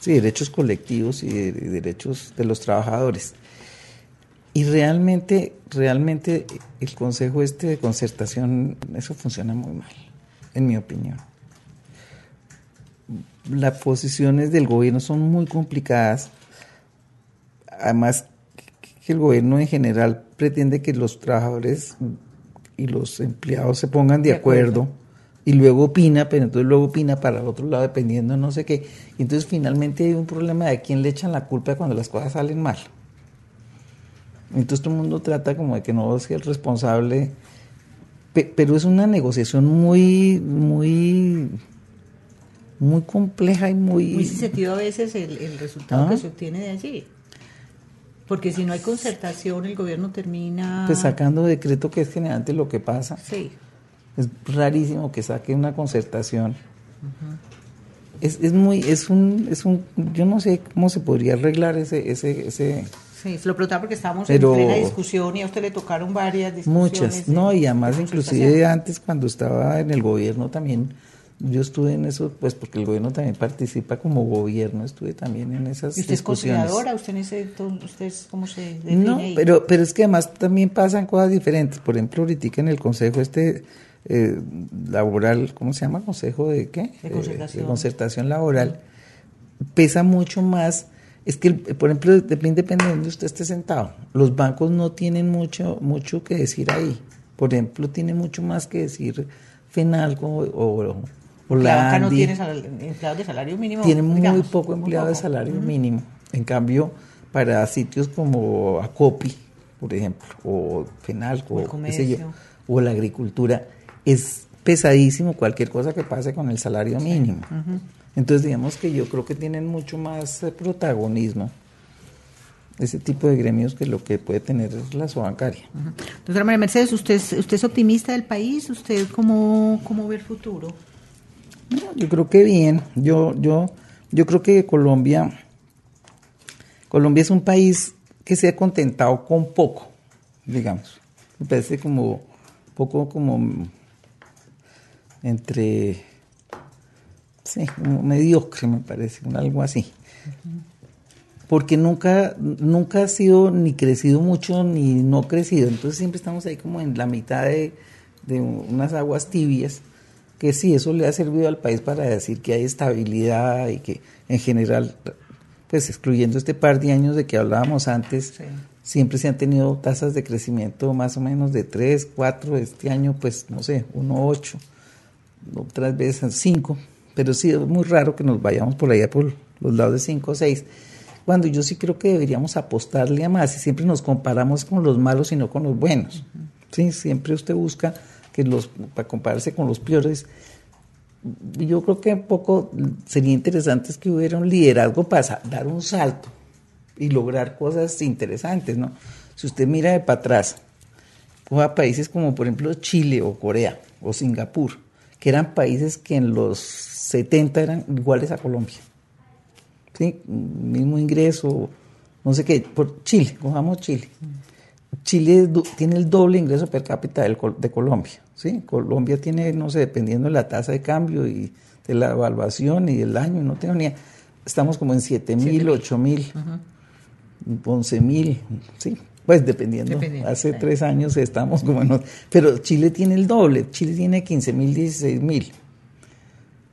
[SPEAKER 2] sí, derechos colectivos y de derechos de los trabajadores. Y realmente, realmente el consejo este de concertación, eso funciona muy mal, en mi opinión. Las posiciones del gobierno son muy complicadas. Además, que el gobierno en general pretende que los trabajadores y los empleados se pongan de,
[SPEAKER 1] De acuerdo.
[SPEAKER 2] acuerdo. y luego opina, pero entonces luego opina para el otro lado dependiendo no sé qué. Y entonces finalmente hay un problema de a quién le echan la culpa cuando las cosas salen mal. Entonces todo el mundo trata como de que no sea el responsable, pe- pero es una negociación muy, muy, muy compleja y muy...
[SPEAKER 1] Muy sentido a veces el, el resultado
[SPEAKER 2] Ah.
[SPEAKER 1] que se obtiene de allí. Porque si no hay concertación, el gobierno termina...
[SPEAKER 2] Pues sacando decreto que es generalmente lo que pasa.
[SPEAKER 1] Sí.
[SPEAKER 2] Es rarísimo que saque una concertación. es, es muy, es un, es un, yo no sé cómo se podría arreglar ese, ese, ese,
[SPEAKER 1] Sí, se lo preguntaba porque estábamos
[SPEAKER 2] Pero-
[SPEAKER 1] en plena discusión y a usted le tocaron varias discusiones.
[SPEAKER 2] muchas, no, y además
[SPEAKER 1] de
[SPEAKER 2] inclusive antes cuando estaba en el gobierno también, yo estuve en eso, pues porque el gobierno también participa como gobierno, estuve también en esas
[SPEAKER 1] ¿Y usted es conciliadora? ¿Usted en ese usted es, cómo se define
[SPEAKER 2] No,
[SPEAKER 1] ahí?
[SPEAKER 2] pero, pero es que además también pasan cosas diferentes. Por ejemplo, ahorita en el consejo este eh, laboral, ¿cómo se llama? Consejo de qué?
[SPEAKER 1] De
[SPEAKER 2] Eh,
[SPEAKER 1] concertación.
[SPEAKER 2] de concertación laboral. Pesa mucho más. Es que, por ejemplo, depende, depende de donde usted esté sentado. Los bancos no tienen mucho, mucho que decir ahí. Por ejemplo, tiene mucho más que decir FENALCO o,
[SPEAKER 1] La banca no tiene empleados de salario mínimo.
[SPEAKER 2] Tiene muy poco empleado de salario mínimo. En cambio, para sitios como Acopi, por ejemplo, o Fenalco,
[SPEAKER 1] O
[SPEAKER 2] qué sé yo, o la agricultura, es pesadísimo cualquier cosa que pase con el salario mínimo. Entonces, digamos que yo creo que tienen mucho más eh, protagonismo ese tipo de gremios que lo que puede tener la bancaria.
[SPEAKER 1] Doctora María Mercedes, ¿usted, es- ¿usted es optimista del país? ¿Usted cómo, cómo ve el futuro?
[SPEAKER 2] Yo creo que bien. Yo, yo, yo creo que Colombia, Colombia es un país que se ha contentado con poco, digamos. Me parece como poco como entre sí, como mediocre me parece, un algo así. Porque nunca, nunca ha sido ni crecido mucho ni no crecido. Entonces siempre estamos ahí como en la mitad de, de unas aguas tibias, que sí, eso le ha servido al país para decir que hay estabilidad y que en general, pues excluyendo este par de años de que hablábamos antes, siempre se han tenido tasas de crecimiento más o menos de 3, 4, este año pues no sé, 1, 8 otras veces cinco, pero sí es muy raro que nos vayamos por allá por los lados de cinco o seis, cuando yo sí creo que deberíamos apostarle a más y siempre nos comparamos con los malos y no con los buenos. Sí, siempre usted busca que los para compararse con los peores. Yo creo que un poco sería interesante es que hubiera un liderazgo para dar un salto y lograr cosas interesantes, ¿no? Si usted mira de para atrás, coja países como por ejemplo Chile o Corea o Singapur, que eran países que en los 70 eran iguales a Colombia. ¿Sí? Mismo ingreso, no sé qué, por Chile, cojamos Chile. Chile tiene el doble ingreso per cápita de Colombia. ¿sí? Colombia tiene, no sé, dependiendo de la tasa de cambio y de la evaluación y del año, no tengo ni... Estamos como en 7 mil, 8 mil, 11 mil, sí, pues dependiendo.
[SPEAKER 1] Dependiendo,
[SPEAKER 2] Hace tres años estamos como en... Pero Chile tiene el doble, Chile tiene 15 mil, 16 mil.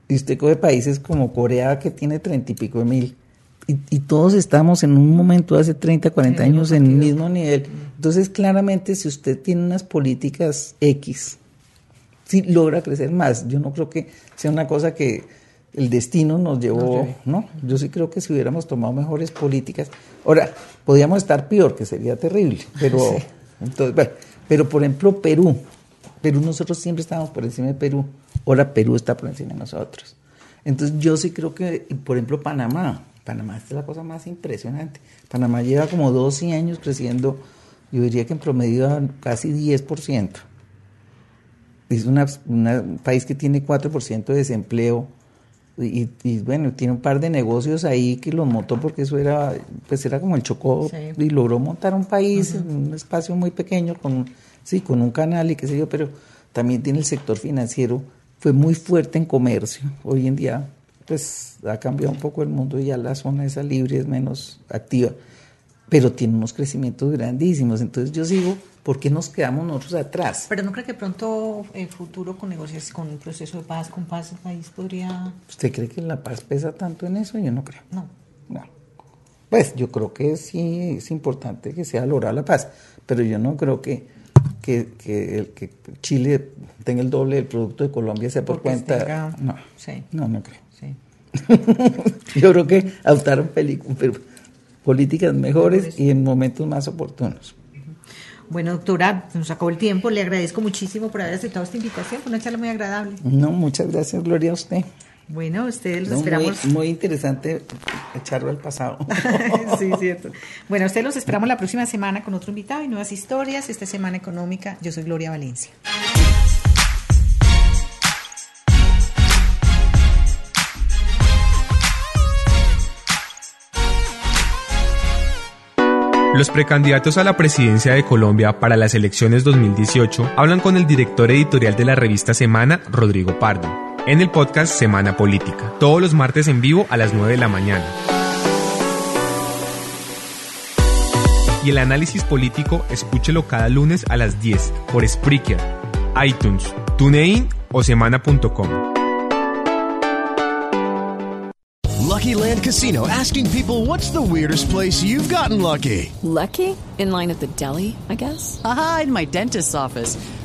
[SPEAKER 2] Y usted coge países como Corea que tiene 30 y pico de mil. Y, y todos estamos en un momento hace 30, 40 años en el mismo nivel. Entonces, claramente, si usted tiene unas políticas X, sí logra crecer más. Yo no creo que sea una cosa que el destino nos llevó, ¿no? Yo sí creo que si hubiéramos tomado mejores políticas. Ahora, podríamos estar peor, que sería terrible, pero, entonces, bueno, pero por ejemplo, Perú. Perú, nosotros siempre estábamos por encima de Perú. Ahora Perú está por encima de nosotros. Entonces, yo sí creo que, por ejemplo, Panamá. Panamá es la cosa más impresionante. Panamá lleva como 12 años creciendo, yo diría que en promedio casi 10% es una, una- un país que tiene 4% de desempleo y, y, bueno, tiene un par de negocios ahí que los montó porque eso era, pues era como el Chocó
[SPEAKER 1] Sí.
[SPEAKER 2] y logró montar un país en un espacio muy pequeño con, sí, con un canal y qué sé yo, pero también tiene el sector financiero, fue muy fuerte en comercio. Hoy en día, pues ha cambiado un poco el mundo y ya la zona esa libre es menos activa pero tiene unos crecimientos grandísimos. Entonces yo sigo, ¿por qué nos quedamos nosotros atrás?
[SPEAKER 1] Pero no cree que pronto el futuro con negocios, con un proceso de paz, con paz, el país podría...
[SPEAKER 2] ¿Usted cree que la paz pesa tanto en eso? Yo no creo.
[SPEAKER 1] No.
[SPEAKER 2] No. Pues yo creo que sí es importante que sea lograda la paz, pero yo no creo que, que, que, el- que Chile tenga el doble del producto de Colombia, sea por
[SPEAKER 1] Porque
[SPEAKER 2] cuenta...
[SPEAKER 1] tenga-
[SPEAKER 2] No,
[SPEAKER 1] Sí.
[SPEAKER 2] no, no creo.
[SPEAKER 1] Sí.
[SPEAKER 2] Yo creo que adoptaron políticas mejores y en momentos más oportunos.
[SPEAKER 1] Bueno, doctora, nos acabó el tiempo. Le agradezco muchísimo por haber aceptado esta invitación. Fue una charla muy agradable.
[SPEAKER 2] No, muchas gracias, Gloria, a usted.
[SPEAKER 1] Bueno, ustedes los
[SPEAKER 2] No,
[SPEAKER 1] esperamos.
[SPEAKER 2] Muy, muy interesante echarlo al pasado.
[SPEAKER 1] sí, cierto. Bueno, ustedes los esperamos la próxima semana con otro invitado y nuevas historias. Esta semana económica. Yo soy Gloria Valencia.
[SPEAKER 3] Los precandidatos a la presidencia de Colombia para las elecciones 2018 hablan con el director editorial de la revista Semana, Rodrigo Pardo, en el podcast Semana Política, todos los martes en vivo a las 9 de la mañana. Y el análisis político, escúchelo cada lunes a las 10 por Spreaker, iTunes, TuneIn o semana.com.
[SPEAKER 4] Lucky Land Casino asking people what's the weirdest place you've gotten lucky?
[SPEAKER 5] Lucky? In line at the deli, I guess?
[SPEAKER 6] Aha, in my dentist's office.